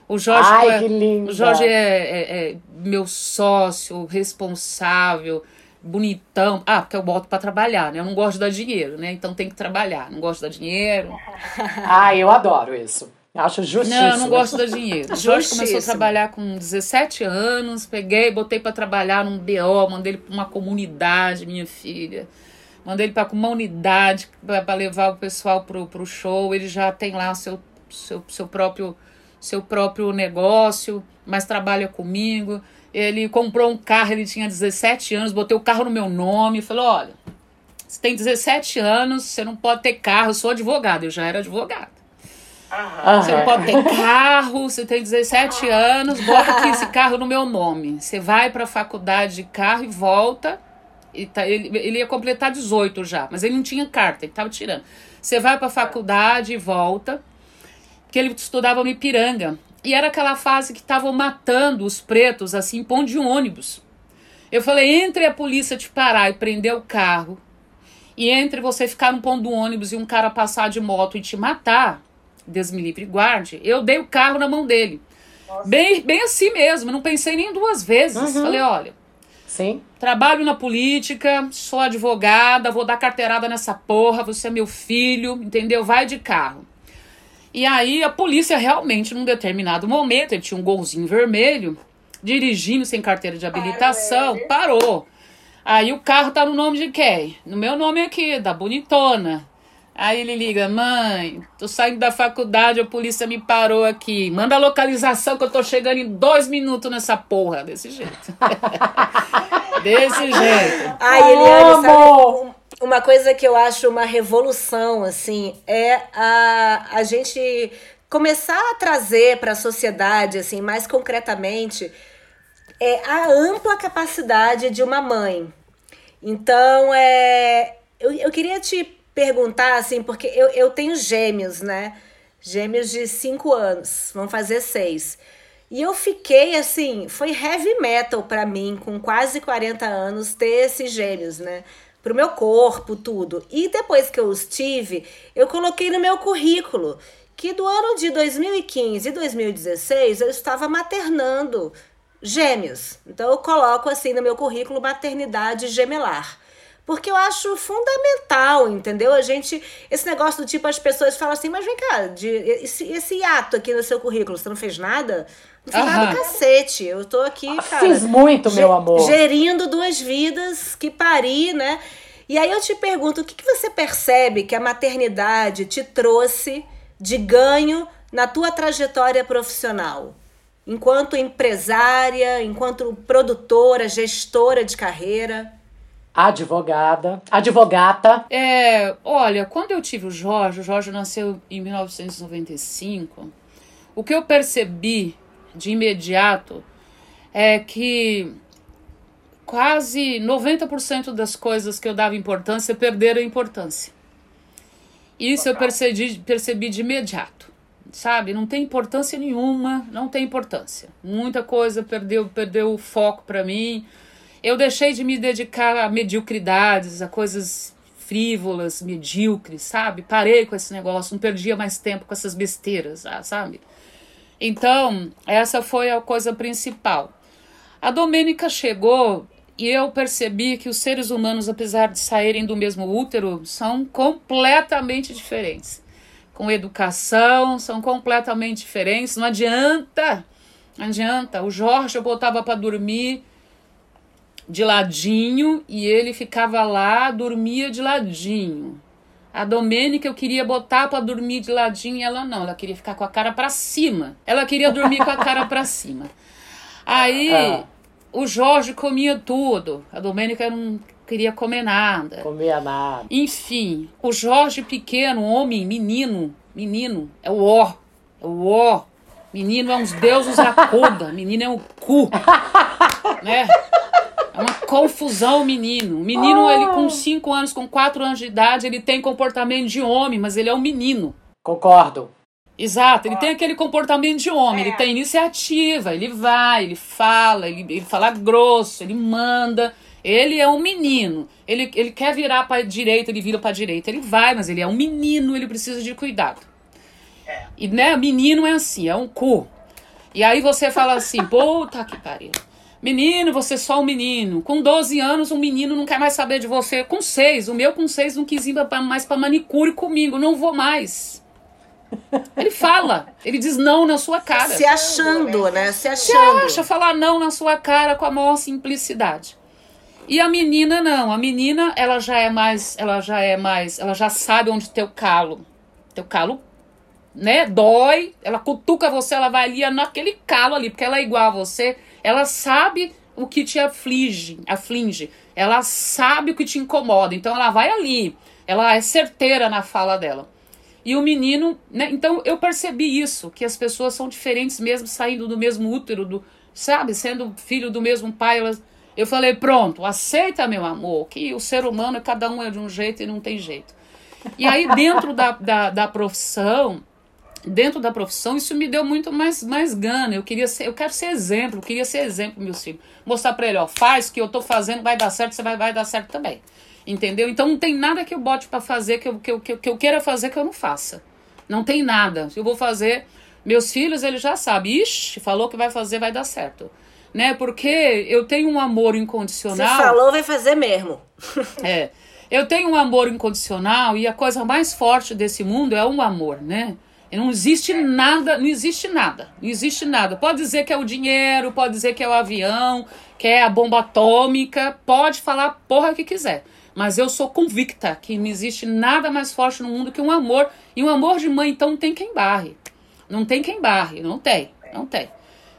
O Jorge, Ai, é, o Jorge é, é- é meu sócio, responsável, bonitão. Ah, porque eu boto para trabalhar, né? Eu não gosto de dar dinheiro, né? Então tem que trabalhar. Não gosto de dar dinheiro. Ah, eu adoro isso. Acho justíssimo. Não, eu não gosto dar dinheiro. O Jorge começou a trabalhar com 17 anos, peguei, botei para trabalhar num BO, mandei ele para uma comunidade, minha filha. Mandei ele para uma unidade para levar o pessoal pro, pro show. Ele já tem lá seu, seu, seu próprio seu próprio negócio, mas trabalha comigo. Ele comprou um carro, ele tinha 17 anos, botei o carro no meu nome, falou: "Olha, você tem 17 anos, você não pode ter carro, eu sou advogado, eu já era advogado. Aham. Você não pode ter carro, você tem 17 anos, bota aqui esse carro no meu nome. Você vai pra faculdade de carro e volta. E tá- ele, ele ia completar 18 já, mas ele não tinha carta, ele tava tirando. Você vai pra faculdade e volta, porque ele estudava no Ipiranga. E era aquela fase que estavam matando os pretos, assim, ponto de ônibus. Eu falei, entre a polícia te parar e prender o carro, e entre você ficar no ponto do ônibus e um cara passar de moto e te matar, Deus me livre e guarde, eu dei o carro na mão dele. Bem, bem assim mesmo, não pensei nem duas vezes. Falei, olha, Sim. trabalho na política, sou advogada, vou dar carteirada nessa porra, você é meu filho, entendeu? Vai de carro. E aí a polícia realmente, num determinado momento, ele tinha um golzinho vermelho, dirigindo sem carteira de habilitação, parou. Aí o carro tá no nome de quem? No meu nome aqui, da bonitona. Aí ele liga, mãe, tô saindo da faculdade, a polícia me parou aqui. Manda a localização que eu tô chegando em dois minutos nessa porra. Desse jeito. Desse jeito. Ai, Eliane, sabe, um- uma coisa que eu acho uma revolução, assim, é a, a gente começar a trazer para a sociedade, assim, mais concretamente, é a ampla capacidade de uma mãe. Então, é, eu, eu queria te perguntar, assim, porque eu, eu tenho gêmeos, né? Gêmeos de 5 anos, vão fazer seis. E eu fiquei assim, foi heavy metal pra mim, com quase 40 anos, ter esses gêmeos, né? Pro meu corpo, tudo. E depois que eu os tive, eu coloquei no meu currículo que do ano de 2015 e 2016 eu estava maternando gêmeos. Então eu coloco assim no meu currículo maternidade gemelar. Porque eu acho fundamental, entendeu? A gente, esse negócio do tipo, as pessoas falam assim, mas vem cá, de, esse, esse ato aqui no seu currículo, você não fez nada? Não fiz nada do cacete. Eu tô aqui, ah, cara. Fiz muito, meu amor. Gerindo duas vidas que pari, né? E aí eu te pergunto, o que, que você percebe que a maternidade te trouxe de ganho na tua trajetória profissional? Enquanto empresária, enquanto produtora, gestora de carreira? Advogada. Advogata. É, olha, quando eu tive o Jorge, o Jorge nasceu em 1995, o que eu percebi de imediato é que quase 90% das coisas que eu dava importância perderam importância. Isso eu percebi, percebi de imediato, sabe? Não tem importância nenhuma, não tem importância. Muita coisa perdeu, perdeu o foco para mim eu deixei de me dedicar a mediocridades, a coisas frívolas, medíocres, sabe? Parei com esse negócio, não perdia mais tempo com essas besteiras, ah, sabe? Então, essa foi a coisa principal. A Domênica chegou e eu percebi que os seres humanos, apesar de saírem do mesmo útero, são completamente diferentes. Com educação, são completamente diferentes. Não adianta, não adianta. O Jorge eu botava para dormir de ladinho e ele ficava lá, dormia de ladinho. A Domênica eu queria botar para dormir de ladinho e ela não, ela queria ficar com a cara para cima. Ela queria dormir com a cara para cima. Aí ah. o Jorge comia tudo, a Domênica não queria comer nada. Comia nada. Enfim, o Jorge pequeno, homem, menino, menino, é o ó, é o ó. Menino é uns deuses acuda, menino é um cu, né? É uma confusão, menino. O menino, oh. ele com 5 anos, com 4 anos de idade, ele tem comportamento de homem, mas ele é um menino. Concordo. Exato, ele tem aquele comportamento de homem, é. ele tem iniciativa, ele vai, ele fala, ele, ele fala grosso, ele manda. Ele é um menino. Ele, ele quer virar para direita, ele vira para direita. Ele vai, mas ele é um menino, ele precisa de cuidado. É. E né, menino é assim, é um cu. E aí você fala assim, puta que pariu. Menino, você é só um menino. Com 12 anos, um menino não quer mais saber de você. Com 6, o meu com 6 não quis ir mais para manicure comigo. Não vou mais. Ele fala, ele diz não na sua cara. Se achando, né? Se achando. Se acha falar não na sua cara com a maior simplicidade. E a menina não, a menina ela já é mais, ela já é mais, ela já sabe onde teu calo, teu calo, né, dói, ela cutuca você, ela vai ali naquele calo ali, porque ela é igual a você, ela sabe o que te aflige, aflige. Ela sabe o que te incomoda. Então ela vai ali. Ela é certeira na fala dela. E o menino, né? Então eu percebi isso, que as pessoas são diferentes mesmo saindo do mesmo útero, do, sabe, sendo filho do mesmo pai, elas eu falei, pronto, aceita, meu amor, que o ser humano, cada um é de um jeito e não tem jeito. E aí, dentro da, da, da profissão, dentro da profissão, isso me deu muito mais, mais gana. Eu queria ser, eu quero ser exemplo, eu queria ser exemplo, meu filho. Mostrar para ele, ó, faz o que eu tô fazendo, vai dar certo, você vai, vai dar certo também. Entendeu? Então não tem nada que eu bote para fazer que eu, que, eu, que eu queira fazer que eu não faça. Não tem nada. Eu vou fazer. Meus filhos, eles já sabem. Ixi, falou que vai fazer, vai dar certo. Né? Porque eu tenho um amor incondicional. Se falou, vai fazer mesmo. é. Eu tenho um amor incondicional e a coisa mais forte desse mundo é o amor, né? Não existe nada, não existe nada, não existe nada. Pode dizer que é o dinheiro, pode dizer que é o avião, que é a bomba atômica, pode falar a porra que quiser. Mas eu sou convicta que não existe nada mais forte no mundo que um amor. E um amor de mãe, então, não tem quem barre. Não tem quem barre, não tem, não tem.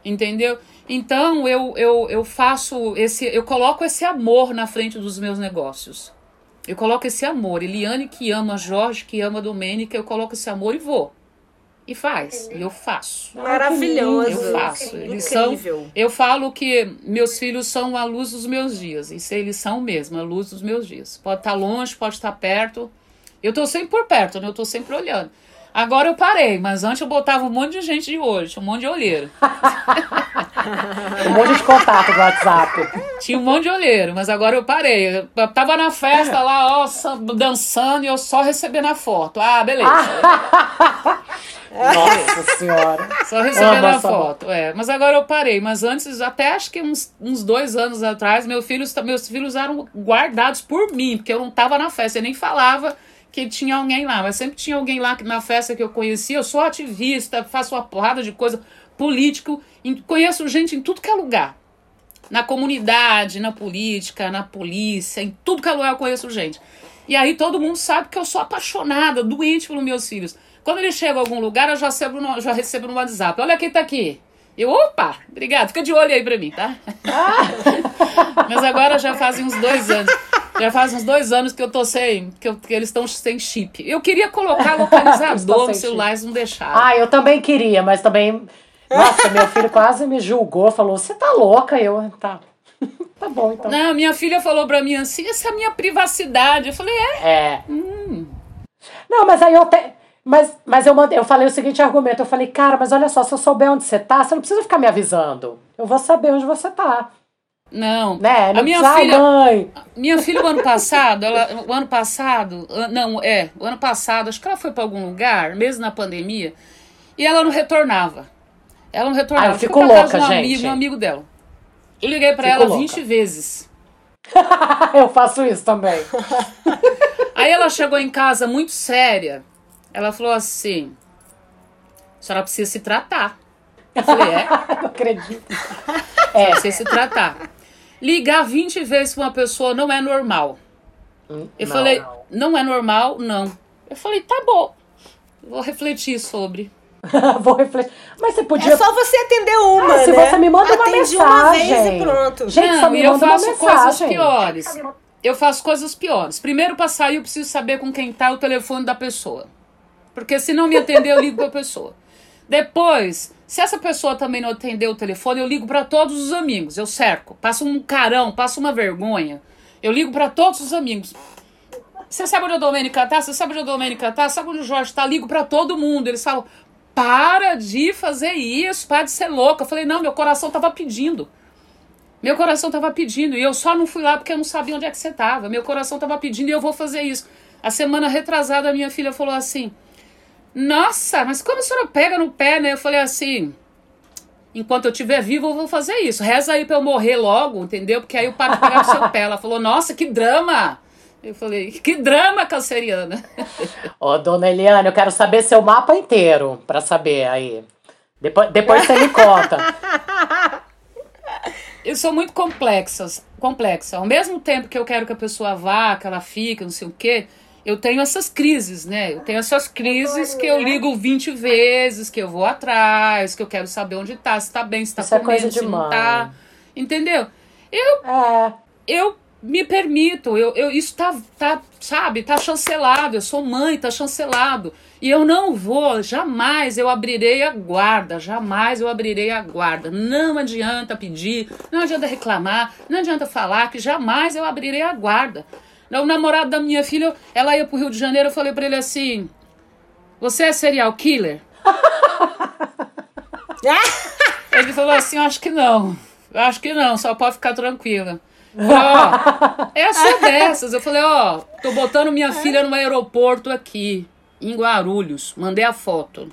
Entendeu? Então eu, eu, eu faço esse. Eu coloco esse amor na frente dos meus negócios. Eu coloco esse amor. Eliane que ama Jorge, que ama Domênica, eu coloco esse amor e vou e faz. E eu faço. Maravilhoso. Eu faço. Eles são, eu falo que meus filhos são a luz dos meus dias. Isso eles são mesmo, a luz dos meus dias. Pode estar longe, pode estar perto. Eu estou sempre por perto, né? Eu estou sempre olhando. Agora eu parei, mas antes eu botava um monte de gente de olho, tinha um monte de olheiro. um monte de contato no WhatsApp. Tinha um monte de olheiro, mas agora eu parei. Eu tava na festa lá, ó, dançando e eu só recebendo a foto. Ah, beleza. Nossa senhora. Só recebendo a foto, é. Mas agora eu parei. Mas antes, até acho que uns, uns dois anos atrás, meus filhos, meus filhos eram guardados por mim, porque eu não tava na festa, eu nem falava que tinha alguém lá, mas sempre tinha alguém lá na festa que eu conhecia. Eu sou ativista, faço uma porrada de coisa político, conheço gente em tudo que é lugar. Na comunidade, na política, na polícia, em tudo que é lugar eu conheço gente. E aí todo mundo sabe que eu sou apaixonada, doente pelos meus filhos. Quando eles chegam a algum lugar, eu já recebo no, já recebo no WhatsApp. Olha quem tá aqui. Eu, opa, obrigado, fica de olho aí pra mim, tá? Mas agora já fazem uns dois anos. Já faz uns dois anos que eu tô sem. que, eu, que eles estão sem chip. Eu queria colocar localizador no celular, eles não deixaram. Ah, eu também queria, mas também. Nossa, meu filho quase me julgou, falou: você tá louca? Eu, tá. tá bom, então. Não, minha filha falou pra mim assim: essa é a minha privacidade. Eu falei: é? É. Hum. Não, mas aí eu até. Mas, mas eu, mandei, eu falei o seguinte argumento: eu falei, cara, mas olha só, se eu souber onde você tá, você não precisa ficar me avisando. Eu vou saber onde você tá. Não. Né? Não a minha precisa, filha, mãe. minha filha o ano passado, ela, o ano passado, não, é, o ano passado, acho que ela foi para algum lugar, mesmo na pandemia, e ela não retornava. Ela não retornava. Ah, eu fico louca, um gente. Amigo, um amigo dela. Eu liguei para ela louca. 20 vezes. eu faço isso também. Aí ela chegou em casa muito séria. Ela falou assim: a senhora precisa se tratar. Eu falei, é? não acredito. É. Precisa se tratar. Ligar 20 vezes pra uma pessoa não é normal. Hum, eu não, falei, não. não é normal, não. Eu falei, tá bom. Vou refletir sobre. Vou refletir. Mas você podia. É só você atender uma, ah, se né? você me manda uma Atende mensagem. uma vez e pronto. Gente, não, só me eu manda faço uma coisas mensagem. piores. Eu faço coisas piores. Primeiro, pra sair, eu preciso saber com quem tá o telefone da pessoa. Porque se não me atender, eu ligo pra pessoa. Depois, se essa pessoa também não atender o telefone, eu ligo para todos os amigos. Eu cerco, passo um carão, passo uma vergonha. Eu ligo para todos os amigos. Você sabe onde a Domênica tá? Você sabe onde a Domênica tá? Sabe onde o Jorge tá? Ligo para todo mundo. Eles falam: para de fazer isso, para de ser louca. Eu falei: não, meu coração tava pedindo. Meu coração tava pedindo. E eu só não fui lá porque eu não sabia onde é que você tava. Meu coração tava pedindo e eu vou fazer isso. A semana retrasada, a minha filha falou assim: nossa, mas como a senhora pega no pé, né? Eu falei assim. Enquanto eu estiver vivo, eu vou fazer isso. Reza aí pra eu morrer logo, entendeu? Porque aí eu paro de pegar no seu pé. Ela falou, nossa, que drama! Eu falei, que drama, canceriana. Ô, oh, dona Eliane, eu quero saber seu mapa inteiro pra saber aí. Depois, depois você me conta. Eu sou muito complexas, complexa. Ao mesmo tempo que eu quero que a pessoa vá, que ela fique, não sei o quê, eu tenho essas crises, né? Eu tenho essas crises que eu ligo 20 vezes, que eu vou atrás, que eu quero saber onde tá, se tá bem, se tá Isso comendo, é coisa se de não mãe. tá. Entendeu? Eu, É. eu me permito, eu, eu, isso tá, tá, sabe, tá chancelado, eu sou mãe, tá chancelado. E eu não vou, jamais eu abrirei a guarda, jamais eu abrirei a guarda. Não adianta pedir, não adianta reclamar, não adianta falar que jamais eu abrirei a guarda. O namorado da minha filha, ela ia pro Rio de Janeiro, eu falei pra ele assim: Você é serial killer? ele falou assim: Acho que não. Acho que não, só pode ficar tranquila. Ó, é só dessas. Eu falei, ó, tô botando minha filha no aeroporto aqui, em Guarulhos. Mandei a foto.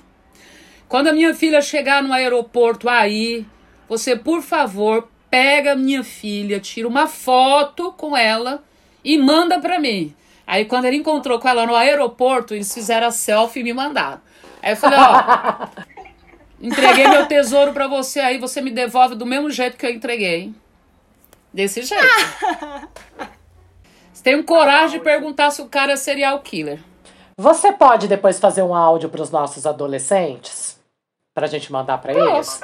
Quando a minha filha chegar no aeroporto aí, você, por favor, pega minha filha, tira uma foto com ela e manda pra mim. Aí quando ele encontrou com ela no aeroporto, eles fizeram a selfie e me mandaram. Aí eu falei, ó, entreguei meu tesouro pra você aí, você me devolve do mesmo jeito que eu entreguei. Desse jeito. Você tem coragem de perguntar se o cara é serial killer. Você pode depois fazer um áudio para os nossos adolescentes? Pra gente mandar para eles?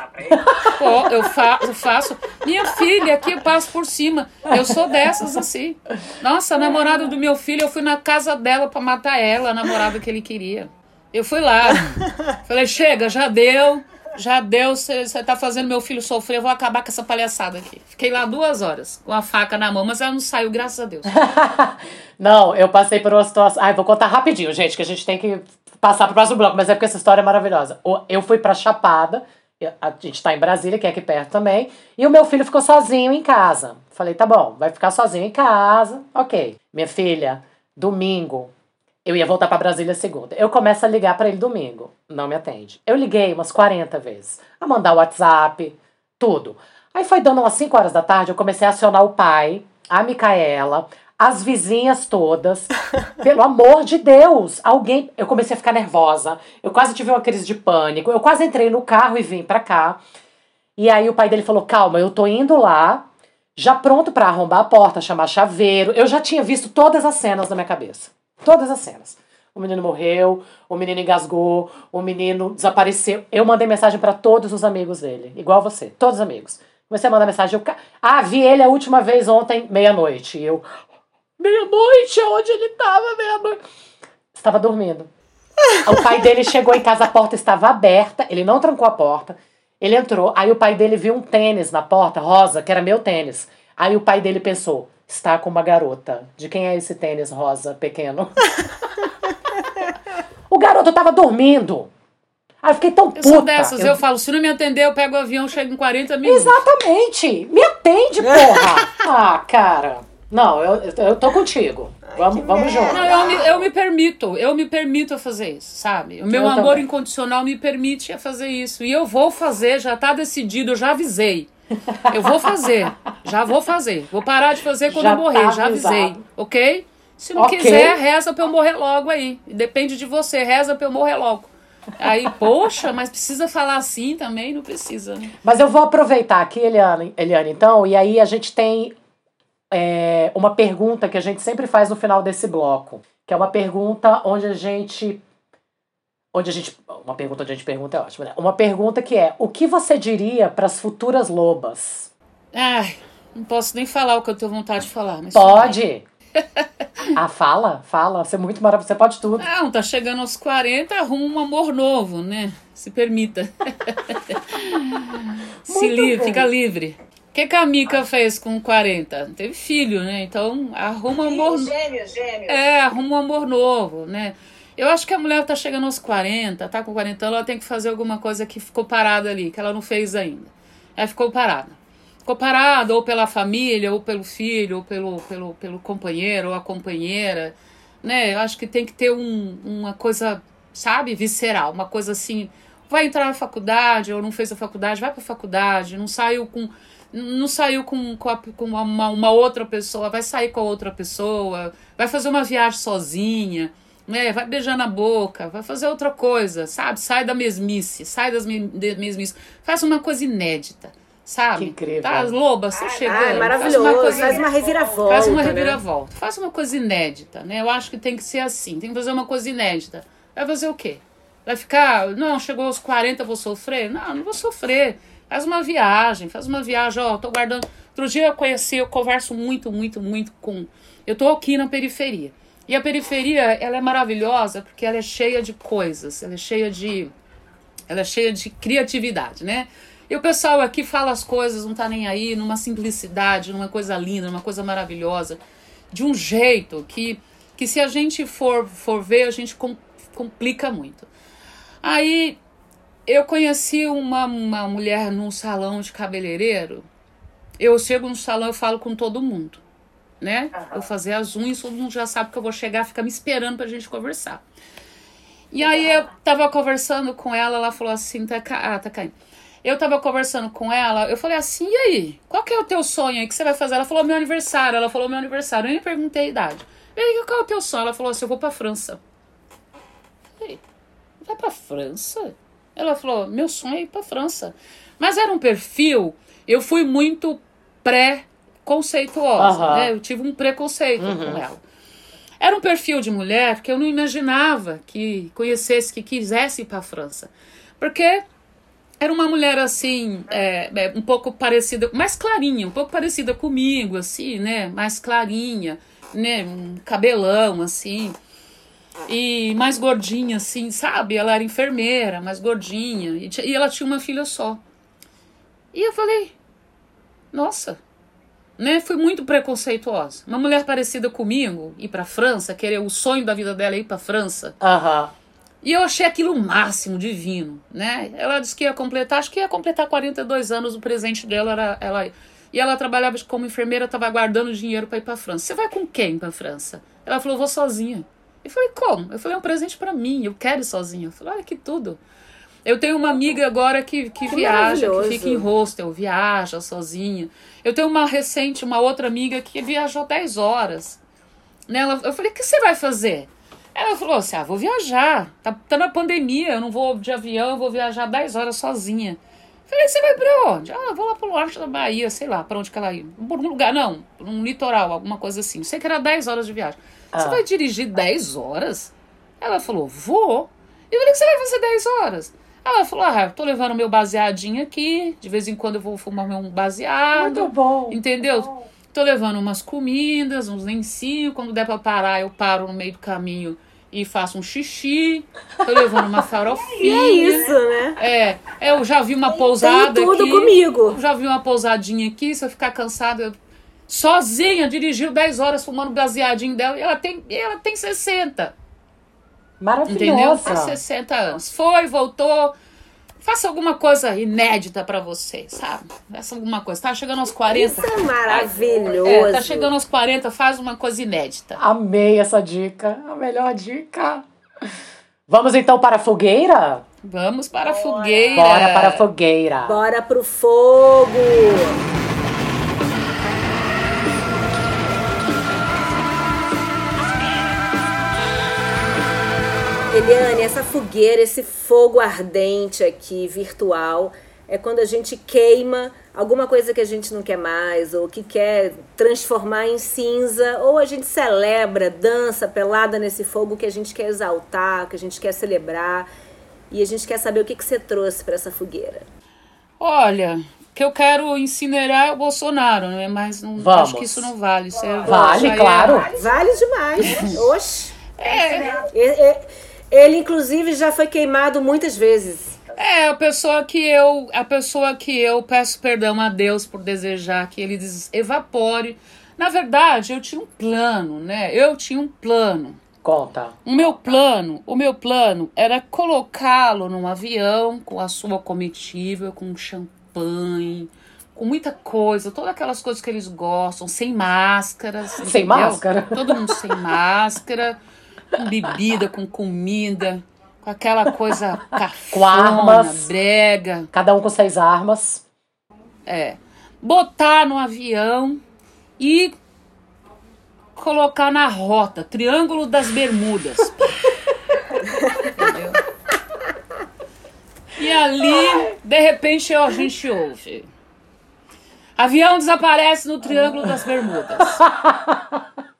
Pô, eu, fa eu faço. Minha filha aqui eu passo por cima. Eu sou dessas assim. Nossa, a namorada do meu filho, eu fui na casa dela para matar ela, a namorada que ele queria. Eu fui lá. Falei, chega, já deu. Já deu, você tá fazendo meu filho sofrer, eu vou acabar com essa palhaçada aqui. Fiquei lá duas horas, com a faca na mão, mas ela não saiu, graças a Deus. não, eu passei por uma situação. Ai, vou contar rapidinho, gente, que a gente tem que passar pro próximo bloco, mas é porque essa história é maravilhosa. Eu fui pra Chapada, a gente tá em Brasília, que é aqui perto também, e o meu filho ficou sozinho em casa. Falei, tá bom, vai ficar sozinho em casa, ok. Minha filha, domingo, eu ia voltar para Brasília segunda. Eu começo a ligar para ele domingo, não me atende. Eu liguei umas 40 vezes, a mandar WhatsApp, tudo. Aí foi dando umas 5 horas da tarde, eu comecei a acionar o pai, a Micaela, as vizinhas todas. Pelo amor de Deus, alguém. Eu comecei a ficar nervosa. Eu quase tive uma crise de pânico. Eu quase entrei no carro e vim pra cá. E aí o pai dele falou: "Calma, eu tô indo lá, já pronto para arrombar a porta, chamar chaveiro". Eu já tinha visto todas as cenas na minha cabeça. Todas as cenas. O menino morreu, o menino engasgou, o menino desapareceu. Eu mandei mensagem para todos os amigos dele, igual você, todos os amigos. Comecei a mandar mensagem. Eu, ah, vi ele a última vez ontem, meia-noite. E eu, Meia-noite, onde ele estava, meia-noite? Estava dormindo. O pai dele chegou em casa, a porta estava aberta, ele não trancou a porta. Ele entrou, aí o pai dele viu um tênis na porta, rosa, que era meu tênis. Aí o pai dele pensou: está com uma garota. De quem é esse tênis rosa pequeno? o garoto estava dormindo. Aí eu fiquei tão puta. Eu sou dessas, eu... eu falo, se não me atender, eu pego o avião, chego em 40 minutos. Exatamente! Me atende, porra! ah, cara. Não, eu, eu tô contigo. Ai, vamos, vamos junto. Não, eu, me, eu me permito, eu me permito a fazer isso, sabe? O meu eu amor também. incondicional me permite a fazer isso. E eu vou fazer, já tá decidido, eu já avisei. Eu vou fazer, já vou fazer. Vou parar de fazer quando já eu morrer, tá já avisei, ok? Se não okay. quiser, reza pra eu morrer logo aí. Depende de você, reza pra eu morrer logo. Aí, poxa, mas precisa falar assim também? Não precisa, né? Mas eu vou aproveitar aqui, Eliane, Eliane então, e aí a gente tem é, uma pergunta que a gente sempre faz no final desse bloco, que é uma pergunta onde a gente onde a gente uma pergunta onde a gente pergunta é ótimo, né? Uma pergunta que é: o que você diria para as futuras lobas? Ai, não posso nem falar o que eu tenho vontade de falar, mas Pode. ah, fala, fala. Você é muito maravilhoso, você pode tudo. Não, tá chegando aos 40, arruma um amor novo, né? Se permita. Se livre, fica livre. O que, que a Mica fez com 40? Teve filho, né? Então arruma um amor. Gêmeo, gêmeo. É, arruma um amor novo, né? Eu acho que a mulher tá chegando aos 40, tá com 40 anos, ela tem que fazer alguma coisa que ficou parada ali, que ela não fez ainda. Ela ficou parada. Ficou parada ou pela família, ou pelo filho, ou pelo, pelo, pelo companheiro, ou a companheira, né? Eu acho que tem que ter um, uma coisa, sabe, visceral, uma coisa assim. Vai entrar na faculdade, ou não fez a faculdade, vai pra faculdade, não saiu com não saiu com, com, a, com uma, uma, outra pessoa, vai sair com a outra pessoa, vai fazer uma viagem sozinha, né? vai beijar na boca, vai fazer outra coisa, sabe? Sai da mesmice, sai das mesmices, faz uma coisa inédita. Sabe? Que incrível. Tá, Loba, você chegando. Ah, é maravilhoso. Faz uma, coisa, faz uma reviravolta. Faz uma né? reviravolta. Né? Faz uma coisa inédita, né? Eu acho que tem que ser assim. Tem que fazer uma coisa inédita. Vai fazer o quê? Vai ficar, não, chegou aos 40, vou sofrer? Não, não vou sofrer. Faz uma viagem, faz uma viagem, ó, tô guardando. Outro dia eu conheci, eu converso muito, muito, muito com. Eu tô aqui na periferia. E a periferia, ela é maravilhosa porque ela é cheia de coisas, ela é cheia de. Ela é cheia de criatividade, né? E o pessoal aqui fala as coisas, não tá nem aí, numa simplicidade, numa coisa linda, numa coisa maravilhosa, de um jeito que, que se a gente for, for ver, a gente complica muito. Aí eu conheci uma, uma mulher num salão de cabeleireiro. Eu chego no salão e falo com todo mundo, né? Uhum. Eu fazer as unhas, todo mundo já sabe que eu vou chegar, fica me esperando pra gente conversar. E aí eu tava conversando com ela, ela falou assim, tá, ah, tá caindo. Eu tava conversando com ela, eu falei assim, e aí? Qual que é o teu sonho aí que você vai fazer? Ela falou meu aniversário, ela falou meu aniversário. Eu nem perguntei a idade. E aí, qual é o teu sonho? Ela falou assim, eu vou pra França. falei, vai pra França? Ela falou: meu sonho é ir para França. Mas era um perfil, eu fui muito pré-conceituosa, uhum. né? Eu tive um preconceito uhum. com ela. Era um perfil de mulher que eu não imaginava que conhecesse, que quisesse ir para a França. Porque era uma mulher assim, é, é, um pouco parecida, mais clarinha, um pouco parecida comigo, assim, né? Mais clarinha, né? Um cabelão, assim e mais gordinha, assim, sabe? Ela era enfermeira, mais gordinha, e, e ela tinha uma filha só. E eu falei, nossa, né? Fui muito preconceituosa. Uma mulher parecida comigo, ir pra França, querer o sonho da vida dela é ir pra França. Aham. E eu achei aquilo o máximo, divino, né? Ela disse que ia completar, acho que ia completar 42 anos, o presente dela era ela e ela trabalhava como enfermeira, estava guardando dinheiro para ir para França. Você vai com quem para França? Ela falou: "Vou sozinha". Eu falei: "Como?". Eu falei: "É um presente para mim, eu quero ir sozinha". Eu falei: "Olha que tudo". Eu tenho uma amiga agora que, que, que viaja, que fica em hostel, viaja sozinha. Eu tenho uma recente, uma outra amiga que viajou 10 horas. Nela, eu falei: "O que você vai fazer?" Ela falou assim: ah, vou viajar. Tá, tá na pandemia, eu não vou de avião, eu vou viajar 10 horas sozinha. Falei, você vai pra onde? Ah, vou lá pro norte da Bahia, sei lá, pra onde que ela ia. Por um lugar, não, um litoral, alguma coisa assim. Sei que era 10 horas de viagem. Ah. Você vai dirigir 10 horas? Ela falou, vou. Eu falei, o que você vai fazer 10 horas? Ela falou, ah, tô levando meu baseadinho aqui, de vez em quando eu vou fumar meu baseado. Muito bom. Entendeu? Bom. Tô levando umas comidas, uns lencinhos. Quando der pra parar, eu paro no meio do caminho e faço um xixi. Tô levando uma farofinha. e é isso, né? É, eu já vi uma pousada Tem tudo aqui. comigo. Já vi uma pousadinha aqui, se eu ficar cansada, sozinha, dirigiu 10 horas fumando baseadinho dela e ela tem, ela tem 60. Maravilhosa. Entendeu? Tem 60 anos. Foi, voltou Faça alguma coisa inédita para você, sabe? Faça alguma coisa. Tá chegando aos 40. Isso é maravilhoso. É, tá chegando aos 40, faz uma coisa inédita. Amei essa dica. A melhor dica. Vamos então para a fogueira? Vamos para a fogueira. Bora para a fogueira. Bora pro fogo. Eliane, essa fogueira, esse fogo ardente aqui, virtual, é quando a gente queima alguma coisa que a gente não quer mais, ou que quer transformar em cinza, ou a gente celebra, dança pelada nesse fogo que a gente quer exaltar, que a gente quer celebrar, e a gente quer saber o que, que você trouxe para essa fogueira. Olha, que eu quero incinerar é o Bolsonaro, né? Mas não, Vamos. acho que isso não vale. Isso é, vale, é claro. É... Vale demais. Oxe. É. é, é ele, inclusive, já foi queimado muitas vezes. É, a pessoa que eu, a pessoa que eu peço perdão a Deus por desejar que ele evapore. Na verdade, eu tinha um plano, né? Eu tinha um plano. Conta. O meu plano, o meu plano era colocá-lo num avião com a sua comitiva, com champanhe, com muita coisa, todas aquelas coisas que eles gostam, sem máscaras. Sem entendeu? máscara? Todo mundo sem máscara com bebida, com comida, com aquela coisa cafona, com armas, brega. Cada um com seis armas. É. Botar no avião e colocar na rota, Triângulo das Bermudas. Entendeu? E ali, de repente, a gente ouve. Avião desaparece no Triângulo das Bermudas.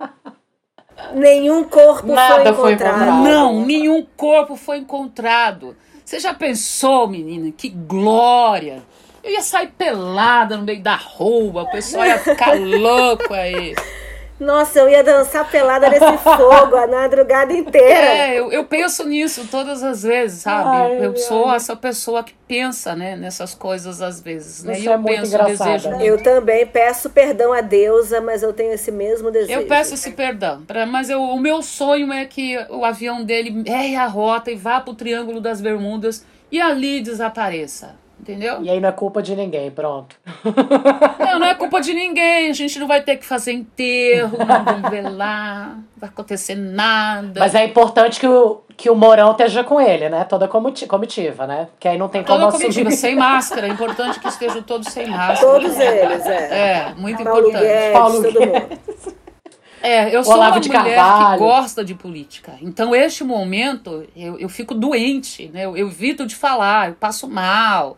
Nenhum corpo Nada foi, encontrado. foi encontrado. Não, nenhum corpo foi encontrado. Você já pensou, menina? Que glória! Eu ia sair pelada no meio da rua, o pessoal ia ficar louco aí. Nossa, eu ia dançar pelada nesse fogo a madrugada inteira. É, eu, eu penso nisso todas as vezes, sabe? Ai, eu sou ai. essa pessoa que pensa, né, nessas coisas às vezes, né? Isso e eu é muito penso, desejo. Eu também peço perdão a deusa, mas eu tenho esse mesmo desejo. Eu peço esse perdão, pra, mas eu, o meu sonho é que o avião dele erre a rota e vá pro Triângulo das Bermudas e ali desapareça. Entendeu? E aí não é culpa de ninguém, pronto. Não, não é culpa de ninguém. A gente não vai ter que fazer enterro, não vamos velar, não vai acontecer nada. Mas é importante que o, que o Morão esteja com ele, né? Toda comitiva, né? Que aí não tem Toda como comitiva, assumir. sem máscara. É importante que estejam todos sem máscara. Todos eles, é. É, muito Paulo importante. Guedes, Paulo todo mundo. É, eu sou Olavo uma mulher Carvalho. que gosta de política. Então, este momento, eu, eu fico doente, né? Eu, eu evito de falar, eu passo mal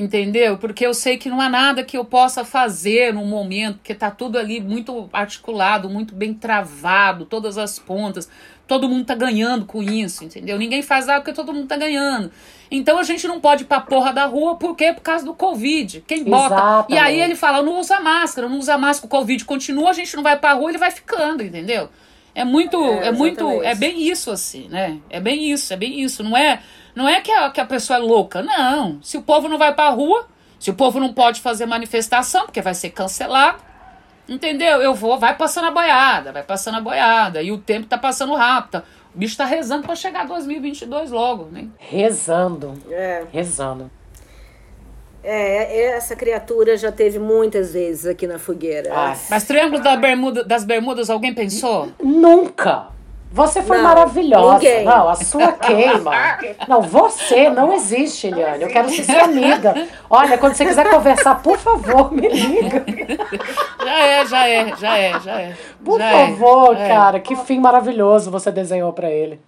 entendeu? Porque eu sei que não há nada que eu possa fazer no momento, porque tá tudo ali muito articulado, muito bem travado, todas as pontas. Todo mundo tá ganhando com isso, entendeu? Ninguém faz nada porque todo mundo tá ganhando. Então a gente não pode ir pra porra da rua, por quê? Por causa do Covid. Quem bota. Exatamente. E aí ele fala: não usa máscara, não usa máscara, o Covid continua, a gente não vai pra rua, ele vai ficando, entendeu? É muito, é, é muito, é bem isso assim, né? É bem isso, é bem isso. Não é não é que a, que a pessoa é louca, não. Se o povo não vai pra rua, se o povo não pode fazer manifestação, porque vai ser cancelado, entendeu? Eu vou, vai passando a boiada, vai passando a boiada. E o tempo tá passando rápido. O bicho tá rezando para chegar 2022 logo, né? Rezando. É. Rezando. É, essa criatura já teve muitas vezes aqui na fogueira. Ah. Mas Triângulo da Bermuda, das Bermudas, alguém pensou? Nunca. Você foi Não, maravilhosa. ninguém. Não, a sua queima. Não, você não existe, Eliane. Eu quero ser sua amiga. Olha, quando você quiser conversar, por favor, me liga. Já é, já é, já é, já é. Por já é, favor, é. cara. Que fim maravilhoso você desenhou pra ele.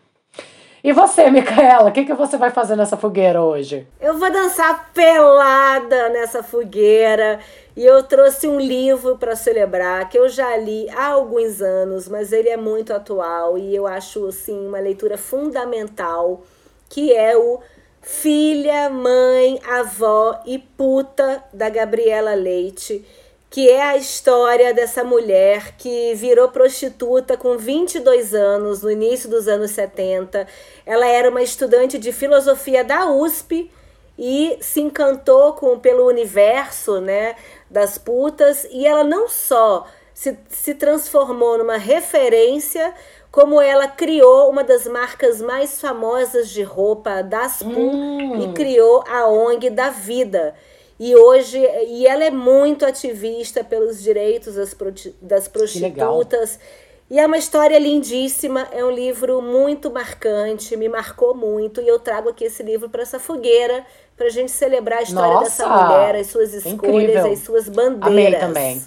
E você, Micaela, o que, que você vai fazer nessa fogueira hoje? Eu vou dançar pelada nessa fogueira e eu trouxe um livro para celebrar que eu já li há alguns anos, mas ele é muito atual e eu acho assim uma leitura fundamental, que é o Filha, Mãe, Avó e Puta da Gabriela Leite, que é a história dessa mulher que virou prostituta com 22 anos, no início dos anos 70. Ela era uma estudante de filosofia da USP e se encantou com pelo universo, né, das putas, e ela não só se, se transformou numa referência, como ela criou uma das marcas mais famosas de roupa das PU e criou a ONG da vida. E hoje, e ela é muito ativista pelos direitos das, das prostitutas. E é uma história lindíssima, é um livro muito marcante, me marcou muito. E eu trago aqui esse livro para essa fogueira, para a gente celebrar a história Nossa, dessa mulher, as suas escolhas, incrível. as suas bandeiras. Amei também.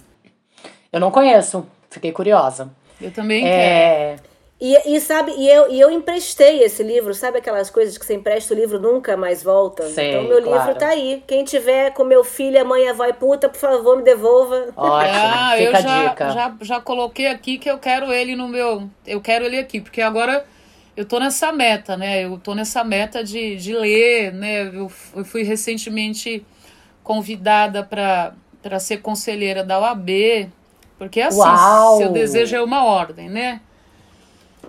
Eu não conheço, fiquei curiosa. Eu também quero. E, e sabe, e eu, e eu emprestei esse livro, sabe aquelas coisas que você empresta o livro nunca mais volta? Sei, então meu claro. livro tá aí. Quem tiver com meu filho, a mãe, a avó e puta, por favor, me devolva. ótimo, Ah, eu já, dica. já, já coloquei aqui que eu quero ele no meu. Eu quero ele aqui, porque agora eu tô nessa meta, né? Eu tô nessa meta de, de ler, né? Eu, eu fui recentemente convidada para ser conselheira da OAB, porque assim, Uau! seu desejo é uma ordem, né?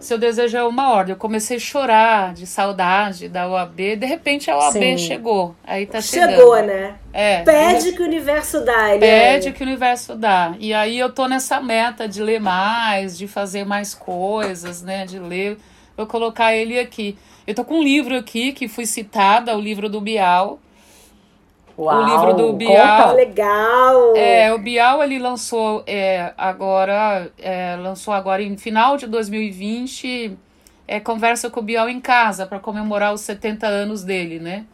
Seu desejo é uma ordem. Eu comecei a chorar de saudade da OAB, de repente a OAB Sim. chegou. Aí tá chegando. Chegou, né? É. Pede que o universo dá, Eliane. Pede que o universo dá. E aí eu tô nessa meta de ler mais, de fazer mais coisas, né? De ler. Vou colocar ele aqui. Eu tô com um livro aqui que fui citada, o livro do Bial. Uau, o livro do conta. Bial. Legal. É, o Bial ele lançou é, agora, é, lançou agora em final de 2020, é, conversa com o Bial em casa para comemorar os 70 anos dele, né?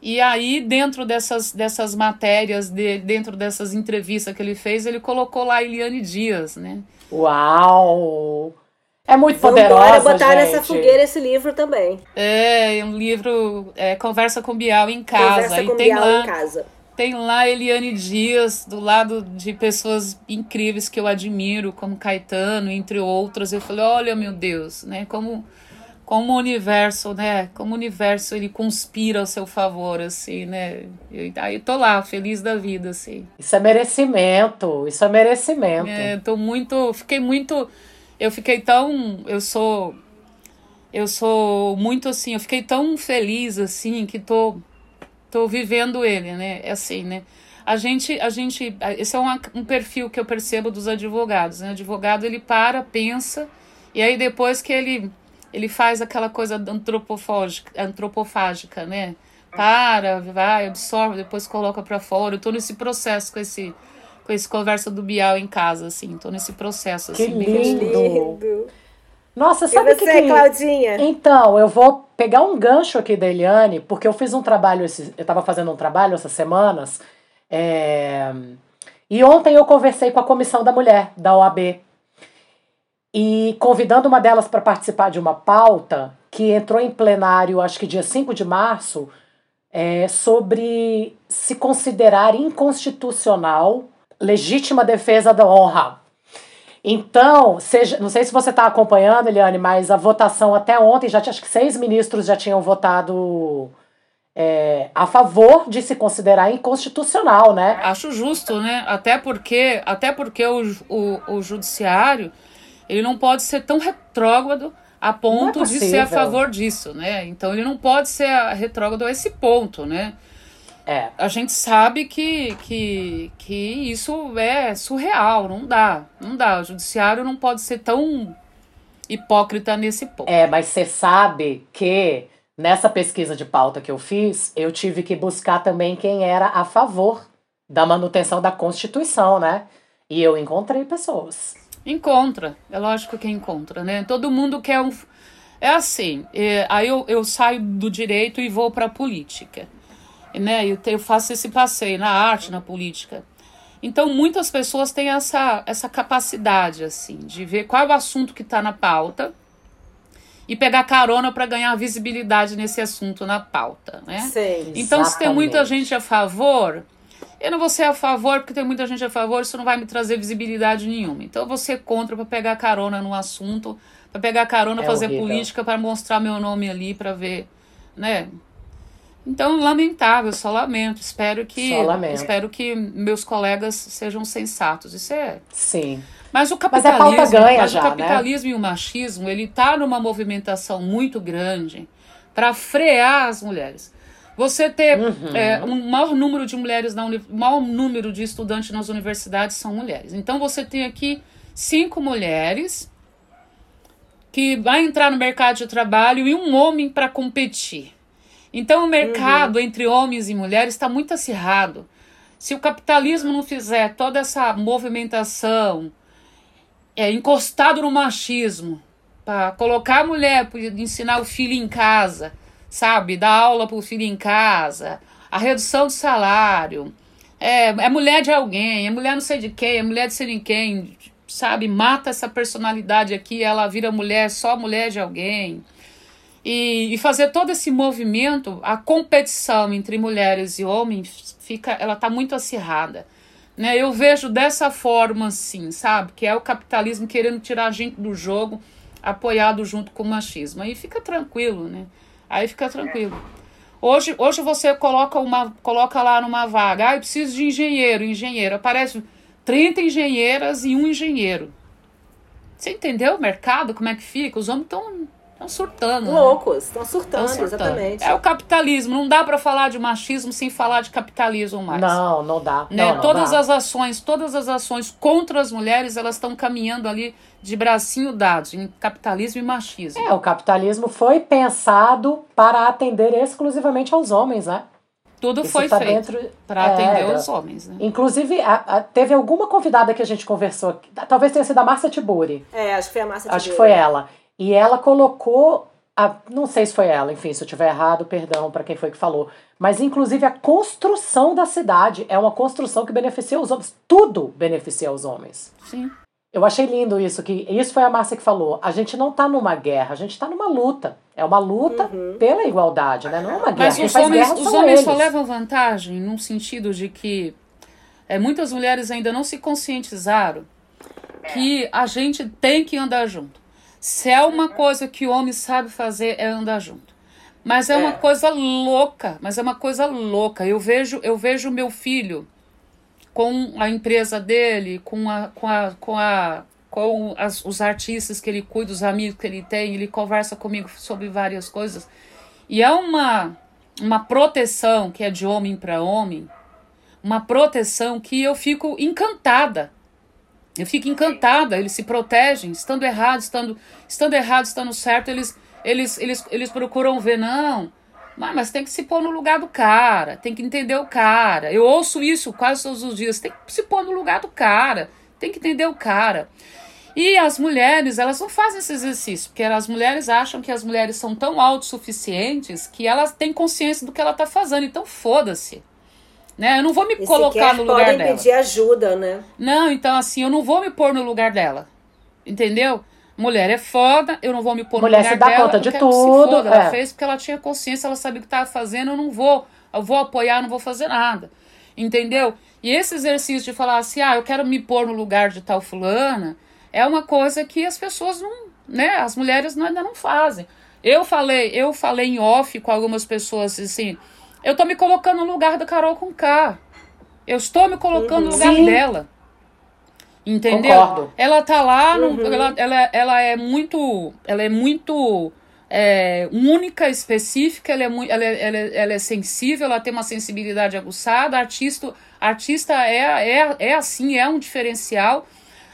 E aí, dentro dessas, dessas matérias, de, dentro dessas entrevistas que ele fez, ele colocou lá a Eliane Dias, né? Uau! É muito Vamos poderosa, botar gente. nessa fogueira esse livro também. É, um livro, é, Conversa com o Bial em casa. Conversa e com tem Bial lá, em casa. Tem lá Eliane Dias, do lado de pessoas incríveis que eu admiro, como Caetano, entre outras. Eu falei, olha, meu Deus, né? Como, como o universo, né? Como o universo ele conspira ao seu favor, assim, né? E aí tô lá, feliz da vida, assim. Isso é merecimento, isso é merecimento. É, tô muito, fiquei muito, eu fiquei tão, eu sou, eu sou muito assim, eu fiquei tão feliz assim que tô, tô vivendo ele, né? É assim, né? A gente, a gente, esse é uma, um perfil que eu percebo dos advogados, né? O advogado ele para, pensa e aí depois que ele, ele faz aquela coisa antropofágica, antropofágica, né? Para, vai, absorve, depois coloca para fora. Eu tô nesse processo com esse com esse conversa do Bial em casa, assim. Tô nesse processo, Que assim. bem lindo. Lindo. Nossa, sabe o que, você, que... Claudinha? Então, eu vou pegar um gancho aqui da Eliane, porque eu fiz um trabalho, esse, eu estava fazendo um trabalho essas semanas, é, e ontem eu conversei com a Comissão da Mulher, da OAB, e convidando uma delas para participar de uma pauta que entrou em plenário, acho que dia 5 de março, é, sobre se considerar inconstitucional legítima defesa da honra. Então, seja, não sei se você está acompanhando, Eliane, mas a votação até ontem, já tinha, acho que seis ministros já tinham votado é, a favor de se considerar inconstitucional, né? Acho justo, né? Até porque, até porque o, o, o judiciário ele não pode ser tão retrógrado a ponto de ser a favor disso, né? Então ele não pode ser retrógrado a esse ponto, né? É. A gente sabe que, que, que isso é surreal, não dá, não dá. O judiciário não pode ser tão hipócrita nesse ponto. É, mas você sabe que nessa pesquisa de pauta que eu fiz, eu tive que buscar também quem era a favor da manutenção da Constituição, né? E eu encontrei pessoas. Encontra, é lógico que encontra, né? Todo mundo quer um. É assim, é, aí eu, eu saio do direito e vou para a política. Né? Eu, eu faço esse passeio na arte, na política. Então, muitas pessoas têm essa, essa capacidade, assim, de ver qual é o assunto que está na pauta e pegar carona para ganhar visibilidade nesse assunto na pauta, né? Sim, então, se tem muita gente a favor, eu não vou ser a favor porque tem muita gente a favor, isso não vai me trazer visibilidade nenhuma. Então, eu vou ser contra para pegar carona no assunto, para pegar carona, é fazer horrível. política, para mostrar meu nome ali, para ver, né? Então, lamentável, só lamento. Espero que só lamento. espero que meus colegas sejam sensatos. Isso é. Sim. Mas o capitalismo, mas ganha mas já, o né? capitalismo né? e o machismo, ele tá numa movimentação muito grande para frear as mulheres. Você ter uhum. é, um maior número de mulheres na uni... maior número de estudantes nas universidades são mulheres. Então você tem aqui cinco mulheres que vai entrar no mercado de trabalho e um homem para competir. Então o mercado uhum. entre homens e mulheres está muito acirrado. Se o capitalismo não fizer toda essa movimentação é, encostado no machismo, para colocar a mulher, para ensinar o filho em casa, sabe? Dar aula para o filho em casa, a redução do salário, é, é mulher de alguém, é mulher não sei de quem, é mulher de sei de quem, sabe? Mata essa personalidade aqui, ela vira mulher, só mulher de alguém e, e fazer todo esse movimento, a competição entre mulheres e homens fica, ela está muito acirrada. Né? Eu vejo dessa forma, assim, sabe? Que é o capitalismo querendo tirar a gente do jogo, apoiado junto com o machismo. Aí fica tranquilo, né? Aí fica tranquilo. Hoje, hoje você coloca, uma, coloca lá numa vaga, ah, eu preciso de engenheiro, engenheiro. Aparece 30 engenheiras e um engenheiro. Você entendeu o mercado, como é que fica? Os homens estão Estão surtando. Né? Loucos, estão né? surtando, surtando, exatamente. É o capitalismo. Não dá para falar de machismo sem falar de capitalismo mais. Não, não dá. Né? Não, não todas dá. as ações, todas as ações contra as mulheres, elas estão caminhando ali de bracinho dados em capitalismo e machismo. É, o capitalismo foi pensado para atender exclusivamente aos homens, né? Tudo Isso foi tá feito para é, atender os homens. Né? Inclusive, a, a, teve alguma convidada que a gente conversou, talvez tenha sido a Márcia Tiburi. É, acho que foi a Márcia Tiburi. Acho que foi ela. E ela colocou, a, não sei se foi ela, enfim, se eu tiver errado, perdão para quem foi que falou, mas inclusive a construção da cidade é uma construção que beneficia os homens. Tudo beneficia os homens. Sim. Eu achei lindo isso, que isso foi a Márcia que falou. A gente não está numa guerra, a gente está numa luta. É uma luta uhum. pela igualdade, né? Não é uma guerra. Mas os homens, os homens só levam vantagem num sentido de que é, muitas mulheres ainda não se conscientizaram que a gente tem que andar junto. Se é uma coisa que o homem sabe fazer, é andar junto. Mas é, é. uma coisa louca, mas é uma coisa louca. Eu vejo, eu vejo meu filho com a empresa dele, com a, com a, com a com as, os artistas que ele cuida, os amigos que ele tem, ele conversa comigo sobre várias coisas. E é uma uma proteção que é de homem para homem, uma proteção que eu fico encantada eu fico encantada, eles se protegem, estando errado, estando, estando errado, estando certo, eles, eles, eles, eles procuram ver, não, mas tem que se pôr no lugar do cara, tem que entender o cara. Eu ouço isso quase todos os dias, tem que se pôr no lugar do cara, tem que entender o cara. E as mulheres, elas não fazem esse exercício, porque as mulheres acham que as mulheres são tão autossuficientes que elas têm consciência do que ela está fazendo, então foda-se. Né? Eu não vou me e colocar no lugar podem dela. pedir ajuda, né? Não, então assim, eu não vou me pôr no lugar dela. Entendeu? Mulher é foda, eu não vou me pôr Mulher no lugar se dá dela. conta de tudo. Foda, é. Ela fez porque ela tinha consciência, ela sabia o que estava fazendo, eu não vou. Eu vou apoiar, não vou fazer nada. Entendeu? E esse exercício de falar assim, ah, eu quero me pôr no lugar de tal fulana, é uma coisa que as pessoas não, né, as mulheres ainda não fazem. Eu falei, eu falei em off com algumas pessoas assim, eu tô me colocando no lugar da Carol com K. Eu estou me colocando no lugar Sim. dela. Entendeu? Concordo. Ela tá lá, no, uhum. ela, ela, ela é muito. Ela é muito é, única, específica, ela é, muito, ela, é, ela, é, ela é sensível, ela tem uma sensibilidade aguçada, artista, artista é, é, é assim, é um diferencial.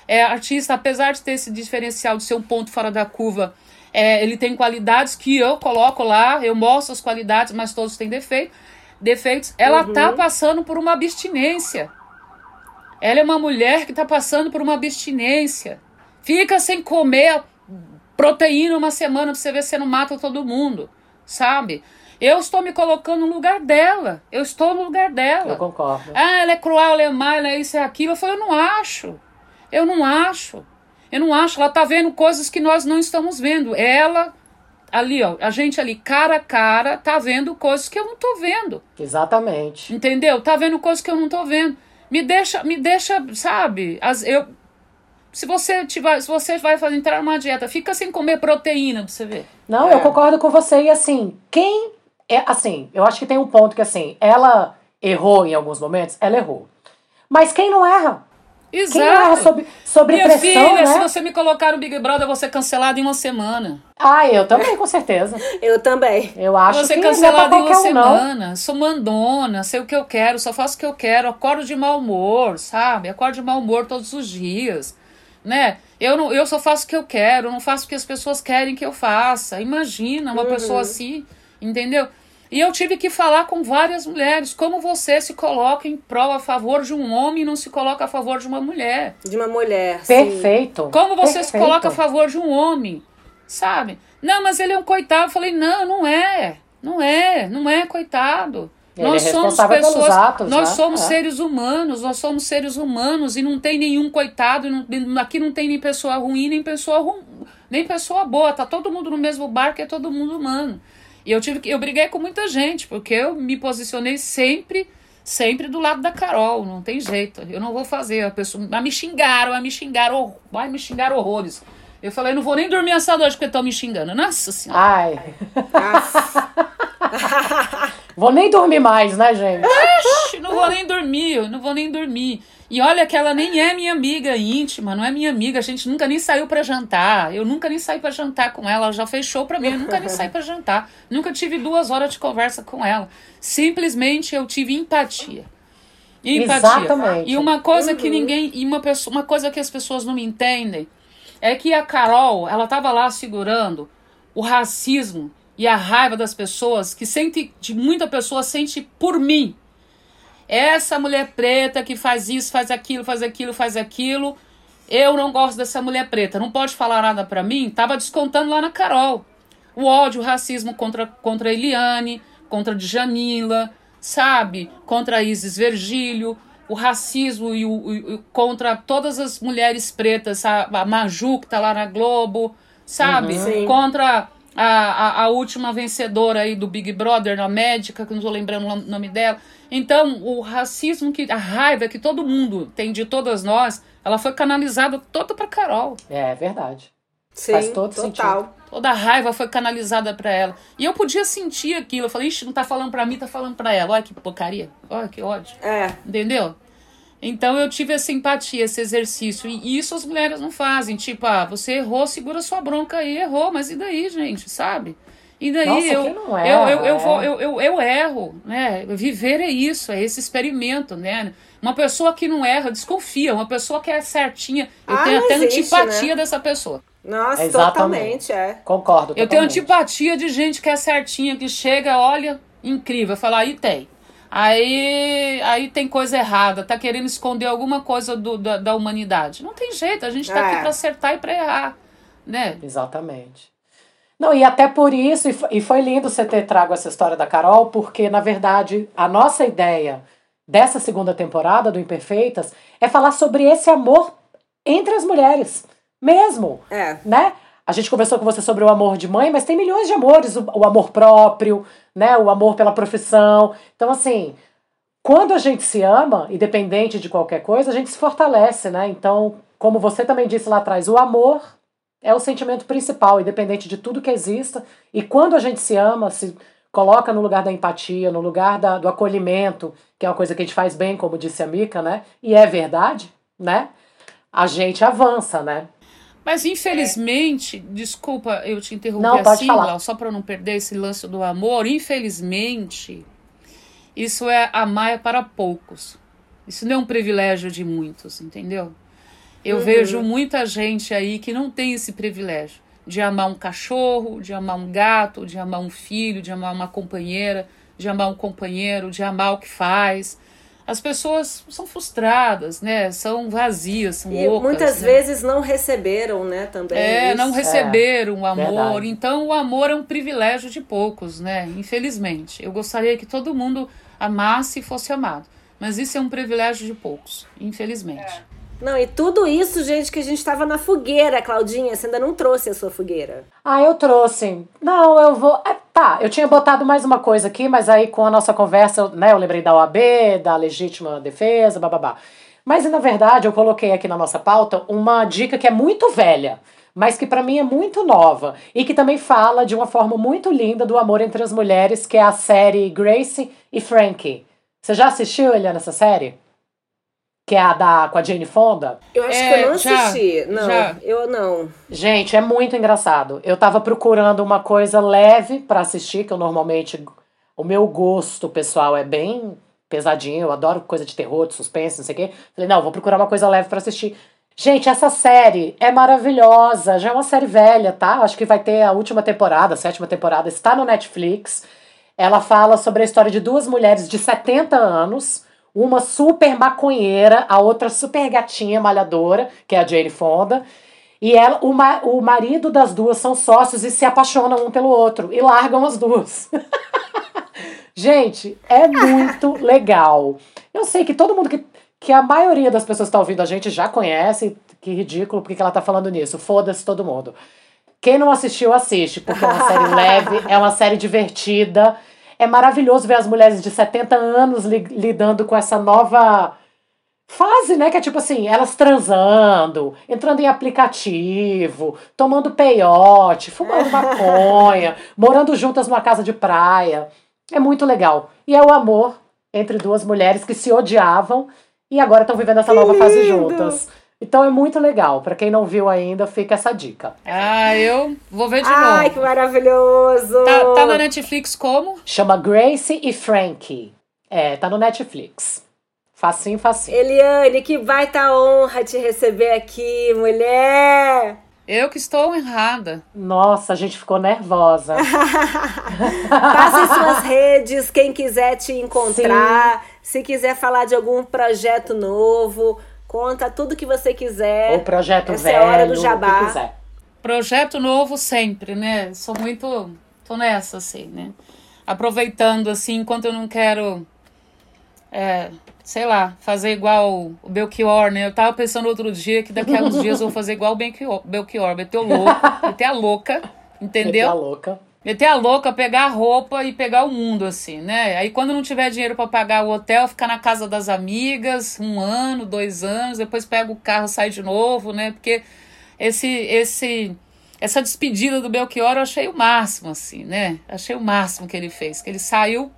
é artista, apesar de ter esse diferencial de ser um ponto fora da curva, é, ele tem qualidades que eu coloco lá, eu mostro as qualidades, mas todos têm defeito, defeitos. Ela uhum. tá passando por uma abstinência. Ela é uma mulher que tá passando por uma abstinência. Fica sem comer proteína uma semana pra você ver se não mata todo mundo, sabe? Eu estou me colocando no lugar dela. Eu estou no lugar dela. Eu concordo. Ah, ela é cruel, ela é má, ela é isso, é aquilo. Eu falei, eu não acho. Eu não acho. Eu não acho. Ela tá vendo coisas que nós não estamos vendo. Ela, ali, ó, a gente ali, cara a cara, tá vendo coisas que eu não tô vendo. Exatamente. Entendeu? Tá vendo coisas que eu não tô vendo. Me deixa, me deixa, sabe? As, eu, se você tiver, se você vai fazer entrar numa dieta, fica sem comer proteína pra você ver. Não, é. eu concordo com você. E assim, quem é assim, eu acho que tem um ponto que assim, ela errou em alguns momentos, ela errou. Mas quem não erra? Exato. Quem não sobre, sobre Minha pressão, filha, né? se você me colocar no Big Brother, eu vou ser cancelada em uma semana. Ah, eu também, com certeza. eu também. Eu acho vou ser que cancelada não é em uma um, não. semana. Sou mandona, sei o que eu quero, só faço o que eu quero, acordo de mau humor, sabe? Acordo de mau humor todos os dias, né? Eu, não, eu só faço o que eu quero, não faço o que as pessoas querem que eu faça. Imagina uma Uhum. pessoa assim, entendeu? E eu tive que falar com várias mulheres como você se coloca em prol a favor de um homem e não se coloca a favor de uma mulher. De uma mulher. sim. Perfeito. Como você se perfeito. coloca a favor de um homem, sabe? Não, mas ele é um coitado. Eu falei, não, não é. Não é, não é coitado. Ele nós é somos pessoas, atos, nós né? somos É. seres humanos, nós somos seres humanos e não tem nenhum coitado, não- aqui não tem nem pessoa ruim, nem pessoa ru, nem pessoa boa, tá todo mundo no mesmo barco, é todo mundo humano. E eu tive que eu briguei com muita gente, porque eu me posicionei sempre sempre do lado da Carol, não tem jeito. Eu não vou fazer, a pessoa, mas me xingaram, mas me xingaram, vai me xingaram horrores. Eu falei, não vou nem dormir essa noite porque estão me xingando. Nossa senhora. Ai, vou nem dormir mais, né, gente? Ixi, não vou nem dormir, eu não vou nem dormir. E olha que ela nem é minha amiga íntima, não é minha amiga. A gente nunca nem saiu pra jantar. Eu nunca nem saí pra jantar com ela. Ela já fechou pra mim. Eu nunca nem saí pra jantar. Nunca tive duas horas de conversa com ela. Simplesmente eu tive empatia. Empatia. Exatamente. E uma coisa que ninguém. E uma, pessoa, uma coisa que as pessoas não me entendem é que a Carol, ela tava lá segurando o racismo e a raiva das pessoas que sente, de muita pessoa sente por mim. Essa mulher preta que faz isso, faz aquilo, faz aquilo, faz aquilo. Eu não gosto dessa mulher preta. Não pode falar nada pra mim. Tava descontando lá na Carol. O ódio, o racismo contra, contra a Eliane, contra a Djanila, sabe? Contra a Isis Virgílio. O racismo e o, o- o- contra todas as mulheres pretas. A, a Maju, que tá lá na Globo, sabe? Sim. Contra a, a, a última vencedora aí do Big Brother, a médica, que eu não tô lembrando o nome dela. Então, o racismo, que a raiva que todo mundo tem de todas nós, ela foi canalizada toda pra Carol. É verdade. sim, Faz todo total. Toda a raiva foi canalizada pra ela. E eu podia sentir aquilo. Eu falei, ixi, não tá falando pra mim, tá falando pra ela. Olha que porcaria. Olha que ódio. É. Entendeu? Então eu tive essa empatia, esse exercício. E isso as mulheres não fazem. Tipo, ah, você errou, segura sua bronca aí, errou. Mas e daí, gente, sabe? E daí Nossa, eu, não eu, erra, eu, eu, é. vou, eu, eu, eu erro, né? Viver é isso, é esse experimento, né? Uma pessoa que não erra, desconfia. Uma pessoa que é certinha, eu Ah, tenho até existe, antipatia né? dessa pessoa. Nossa, Exatamente. totalmente, é. Concordo. Eu tenho totalmente. antipatia de gente que é certinha, que chega, olha, incrível. Fala, aí tem. Aí, aí tem coisa errada, tá querendo esconder alguma coisa do, da, da humanidade. Não tem jeito, a gente tá É. aqui pra acertar e pra errar, né? Exatamente. Não, e até por isso, e e foi lindo você ter trago essa história da Carol, porque, na verdade, a nossa ideia dessa segunda temporada do Imperfeitas é falar sobre esse amor entre as mulheres, mesmo, É. né? A gente conversou com você sobre o amor de mãe, mas tem milhões de amores, o, o amor próprio, né? O amor pela profissão. Então, assim, quando a gente se ama, independente de qualquer coisa, a gente se fortalece, né? Então, como você também disse lá atrás, o amor é o sentimento principal, independente de tudo que exista. E quando a gente se ama, se coloca no lugar da empatia, no lugar da, do acolhimento, que é uma coisa que a gente faz bem, como disse a Mica, né? E é verdade, né? A gente avança, né? Mas infelizmente, desculpa eu te interromper Não, pode assim, falar. Lau, só para não perder esse lance do amor, infelizmente, isso é amar é para poucos. Isso não é um privilégio de muitos, entendeu? Eu uhum. vejo muita gente aí que não tem esse privilégio de amar um cachorro, de amar um gato, de amar um filho, de amar uma companheira, de amar um companheiro, de amar o que faz. As pessoas são frustradas, né? São vazias, são e loucas. Muitas né? vezes não receberam, né? Também. É, isso. não receberam o é, amor. Verdade. Então, o amor é um privilégio de poucos, né? Infelizmente. Eu gostaria que todo mundo amasse e fosse amado. Mas isso é um privilégio de poucos, infelizmente. É. Não, e tudo isso, gente, que a gente estava na fogueira, Claudinha. Você ainda não trouxe a sua fogueira. Ah, eu trouxe. Não, eu vou. É, tá, eu tinha botado mais uma coisa aqui, mas aí com a nossa conversa, né, eu lembrei da OAB, da legítima defesa, bababá. Mas na verdade, eu coloquei aqui na nossa pauta uma dica que é muito velha, mas que para mim é muito nova e que também fala de uma forma muito linda do amor entre as mulheres, que é a série Grace e Frankie. Você já assistiu, Eliana, essa série? Que é a da com a Jane Fonda. Eu acho é, que eu não assisti. Já, não, já. eu não. Gente, é muito engraçado. Eu tava procurando uma coisa leve para assistir, que eu normalmente o meu gosto pessoal é bem pesadinho, eu adoro coisa de terror, de suspense, não sei o quê. Falei, não, vou procurar uma coisa leve para assistir. Gente, essa série é maravilhosa. Já é uma série velha, tá? Acho que vai ter a última temporada, a sétima temporada, está no Netflix. Ela fala sobre a história de duas mulheres de 70 anos uma super maconheira, a outra super gatinha malhadora, que é a Jane Fonda. E ela, o, ma o marido das duas são sócios e se apaixonam um pelo outro e largam as duas. Gente, é muito legal. Eu sei que todo mundo que, que a maioria das pessoas que está ouvindo a gente já conhece. Que ridículo, porque que ela tá falando nisso? Foda-se todo mundo. Quem não assistiu, assiste, porque é uma série leve, é uma série divertida. É maravilhoso ver as mulheres de 70 anos li lidando com essa nova fase, né? Que é tipo assim, elas transando, entrando em aplicativo, tomando peiote, fumando maconha, morando juntas numa casa de praia. É muito legal. E é o amor entre duas mulheres que se odiavam e agora estão vivendo essa que nova lindo. fase juntas. Então é muito legal. Para quem não viu ainda, fica essa dica. Ah, eu vou ver de Ai, novo. Ai, que maravilhoso! Tá, tá na Netflix como? Chama Grace e Frankie. É, tá no Netflix. Facinho, facinho. Eliane, que baita honra te receber aqui, mulher! Eu que estou errada. Nossa, a gente ficou nervosa. Passe suas redes, quem quiser te encontrar, Sim. se quiser falar de algum projeto novo, Conta tudo que você quiser. O projeto Essa velho, é a hora do jabá. que quiser. Projeto novo sempre, né? Sou muito. tô nessa, assim, né? Aproveitando, assim, enquanto eu não quero. É, sei lá, fazer igual o Belchior, né? Eu tava pensando outro dia que daqui a uns dias eu vou fazer igual o Belchior, Belchior meter o louco, meter a louca, entendeu? Meter a louca. Meter a louca, pegar a roupa e pegar o mundo, assim, né? Aí quando não tiver dinheiro para pagar o hotel, ficar na casa das amigas, um ano, dois anos, depois pega o carro sai de novo, né? Porque esse, esse, essa despedida do Belchior eu achei o máximo, assim, né? Achei o máximo que ele fez. Que ele saiu,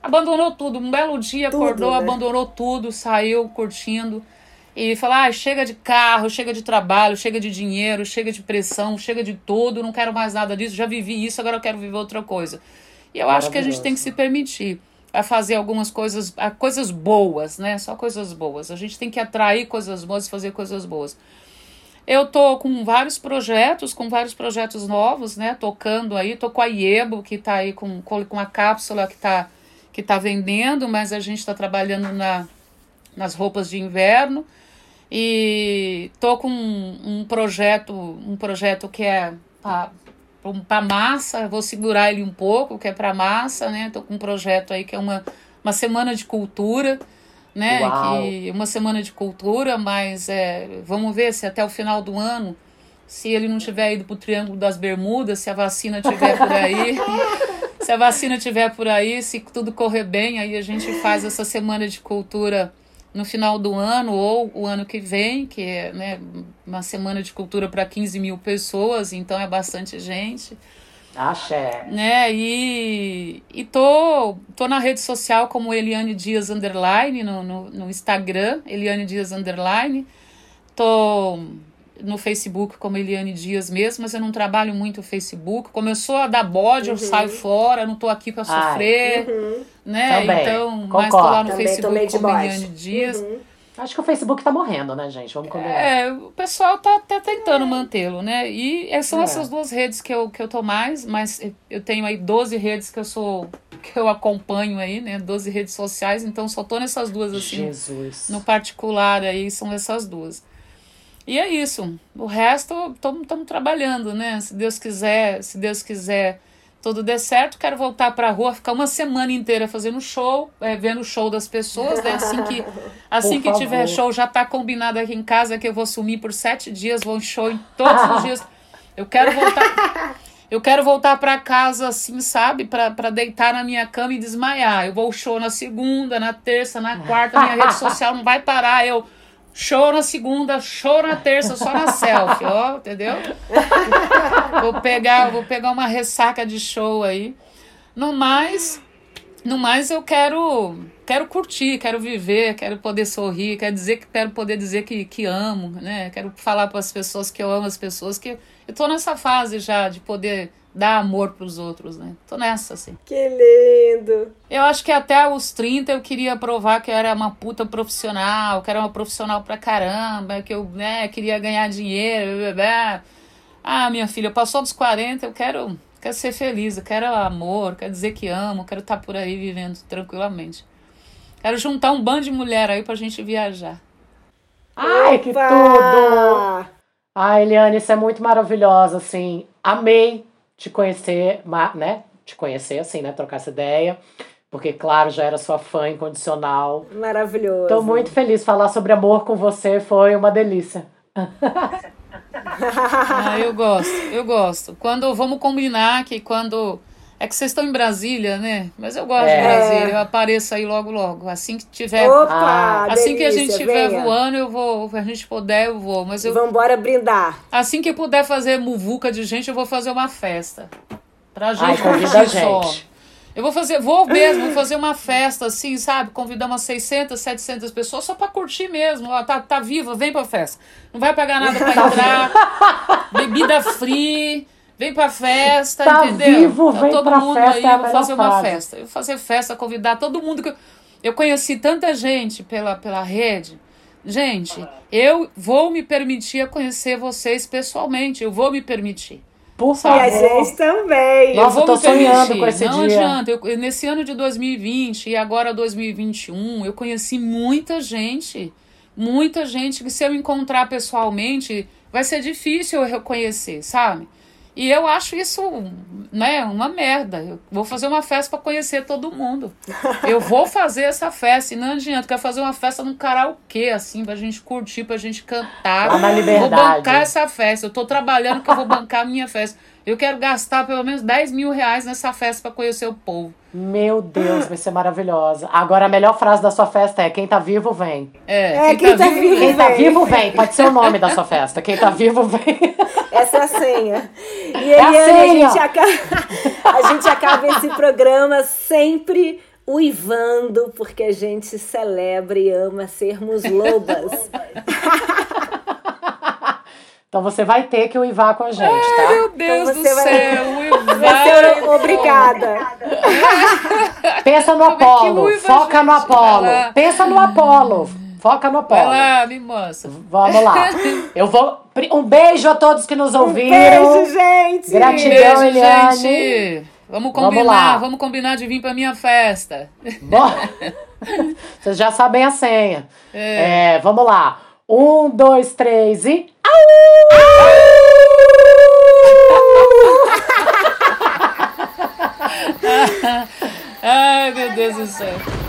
abandonou tudo. Um belo dia tudo, acordou, né? abandonou tudo, saiu curtindo e falar: ah, chega de carro, chega de trabalho, chega de dinheiro, chega de pressão, chega de tudo, não quero mais nada disso, já vivi isso, agora eu quero viver outra coisa. E eu acho que a gente tem que se permitir a fazer algumas coisas, a coisas boas, né? Só coisas boas. A gente tem que atrair coisas boas e fazer coisas boas. Eu tô com vários projetos, com vários projetos novos, né? Tocando aí, tô com a Iebo, que tá aí com, com a cápsula que tá, que tá vendendo, mas a gente está trabalhando na, nas roupas de inverno. E tô com um, um projeto, um projeto que é para massa, vou segurar ele um pouco, que é para massa, né? Tô com um projeto aí que é uma, uma semana de cultura, né? Que uma semana de cultura, mas é, vamos ver se até o final do ano, se ele não tiver ido pro Triângulo das Bermudas, se a vacina tiver por aí, se a vacina tiver por aí, se tudo correr bem, aí a gente faz essa semana de cultura no final do ano ou o ano que vem, que é né, uma semana de cultura para 15 mil pessoas, então é bastante gente. Axé. Né, e, e tô, tô na rede social como Eliane Dias Underline, no, no, no Instagram, Eliane Dias Underline. Tô no Facebook como Eliane Dias mesmo, mas eu não trabalho muito o Facebook. Como eu sou a da bode, uhum. eu saio fora, não tô aqui para sofrer, uhum. né? Também. Então, Concordo. mas tô lá no Também Facebook como Eliane Dias. Uhum. Acho que o Facebook tá morrendo, né, gente? Vamos combinar. É, o pessoal tá até tentando mantê-lo, né? E são é. essas duas redes que eu, que eu tô mais, mas eu tenho aí 12 redes que eu sou que eu acompanho aí, né? 12 redes sociais, então só tô nessas duas assim. Jesus. No particular aí são essas duas. E é isso. O resto estamos trabalhando, né? Se Deus quiser, se Deus quiser tudo der certo, quero voltar para a rua, ficar uma semana inteira fazendo show, é, vendo o show das pessoas, né? Assim que, assim que tiver show, já tá combinado aqui em casa que eu vou sumir por sete dias, vou em show em todos os dias. Eu quero voltar. Eu quero voltar para casa assim, sabe? para deitar na minha cama e desmaiar. Eu vou show na segunda, na terça, na quarta, minha rede social não vai parar. Eu Show na segunda, show na terça, só na selfie, ó, entendeu? vou pegar, vou pegar uma ressaca de show aí. No mais, no mais eu quero, quero curtir, quero viver, quero poder sorrir, quero dizer que quero poder dizer que, que amo, né? Quero falar para as pessoas que eu amo as pessoas que eu tô nessa fase já de poder dar amor pros outros, né? Tô nessa, assim. Que lindo! Eu acho que até os 30 eu queria provar que eu era uma puta profissional, que era uma profissional pra caramba, que eu né, queria ganhar dinheiro. Blá, blá. Ah, minha filha, passou dos 40, eu quero, quero ser feliz, eu quero amor, quero dizer que amo, quero estar tá por aí vivendo tranquilamente. Quero juntar um bando de mulher aí pra gente viajar. Ai, Opa! que tudo! Ai, Eliane, isso é muito maravilhosa, assim. Amei te conhecer, né? Te conhecer, assim, né? Trocar essa ideia. Porque, claro, já era sua fã incondicional. Maravilhoso. Tô muito feliz. Falar sobre amor com você foi uma delícia. ah, eu gosto, eu gosto. Quando vamos combinar que quando. É que vocês estão em Brasília, né? Mas eu gosto é. de Brasília, eu apareço aí logo, logo. Assim que tiver. Opa, ah, assim delícia, que a gente estiver voando, eu vou. A gente puder, eu vou. Mas eu. Vambora brindar. Assim que puder fazer muvuca de gente, eu vou fazer uma festa. Pra gente Ai, convida a gente. Só. Eu vou fazer, vou mesmo, vou fazer uma festa assim, sabe? Convidar umas 600, 700 pessoas só pra curtir mesmo. Ó, tá, tá viva, vem pra festa. Não vai pagar nada pra entrar. bebida free. Vem pra festa, tá entendeu? Vivo, tá vem todo pra mundo festa, aí, é eu vou fazer uma frase. festa. Eu vou fazer festa, convidar todo mundo que eu, eu conheci tanta gente pela, pela rede. Gente, eu vou me permitir a conhecer vocês pessoalmente. Eu vou me permitir. Por E favor. a gente também. Nossa, eu vou tô me permitir. sonhando com esse não dia. adianta. Eu, nesse ano de 2020 e agora 2021, eu conheci muita gente. Muita gente que se eu encontrar pessoalmente, vai ser difícil eu reconhecer, sabe? E eu acho isso, né, uma merda. Eu vou fazer uma festa para conhecer todo mundo. Eu vou fazer essa festa e não adianta. Quero fazer uma festa num karaokê, assim, pra gente curtir, pra gente cantar. Lá na Vou liberdade. bancar essa festa. Eu tô trabalhando que eu vou bancar a minha festa. Eu quero gastar pelo menos 10 mil reais nessa festa para conhecer o povo. Meu Deus, vai ser maravilhosa. Agora, a melhor frase da sua festa é: quem tá vivo, vem. É, É, quem tá vivo, Quem tá vem. vivo, vem. Pode ser o nome da sua festa. Quem tá vivo, vem. Essa é a senha. E É a Eliane, a, senha. gente acaba, a gente acaba esse programa sempre uivando, porque a gente celebra e ama sermos lobas. Então você vai ter que uivar com a gente, tá? Meu Deus Então do você vai- céu, Você, Ivan. obrigada. Pensa no Como é Apolo. Foca no? Apolo. Vai. Pensa no Apolo. Foca no Vai Apolo. lá, me mostra. Vamos lá. Eu vou. Um beijo a todos que nos ouviram. Beijo, gente. Gratidão. Beijo, Eliane. gente. Vamos Vamos combinar, lá. vamos combinar de vir pra minha festa. Bom, vocês já sabem a senha. É, vamos lá. Um, dois, três e. Ai, meu Deus do céu.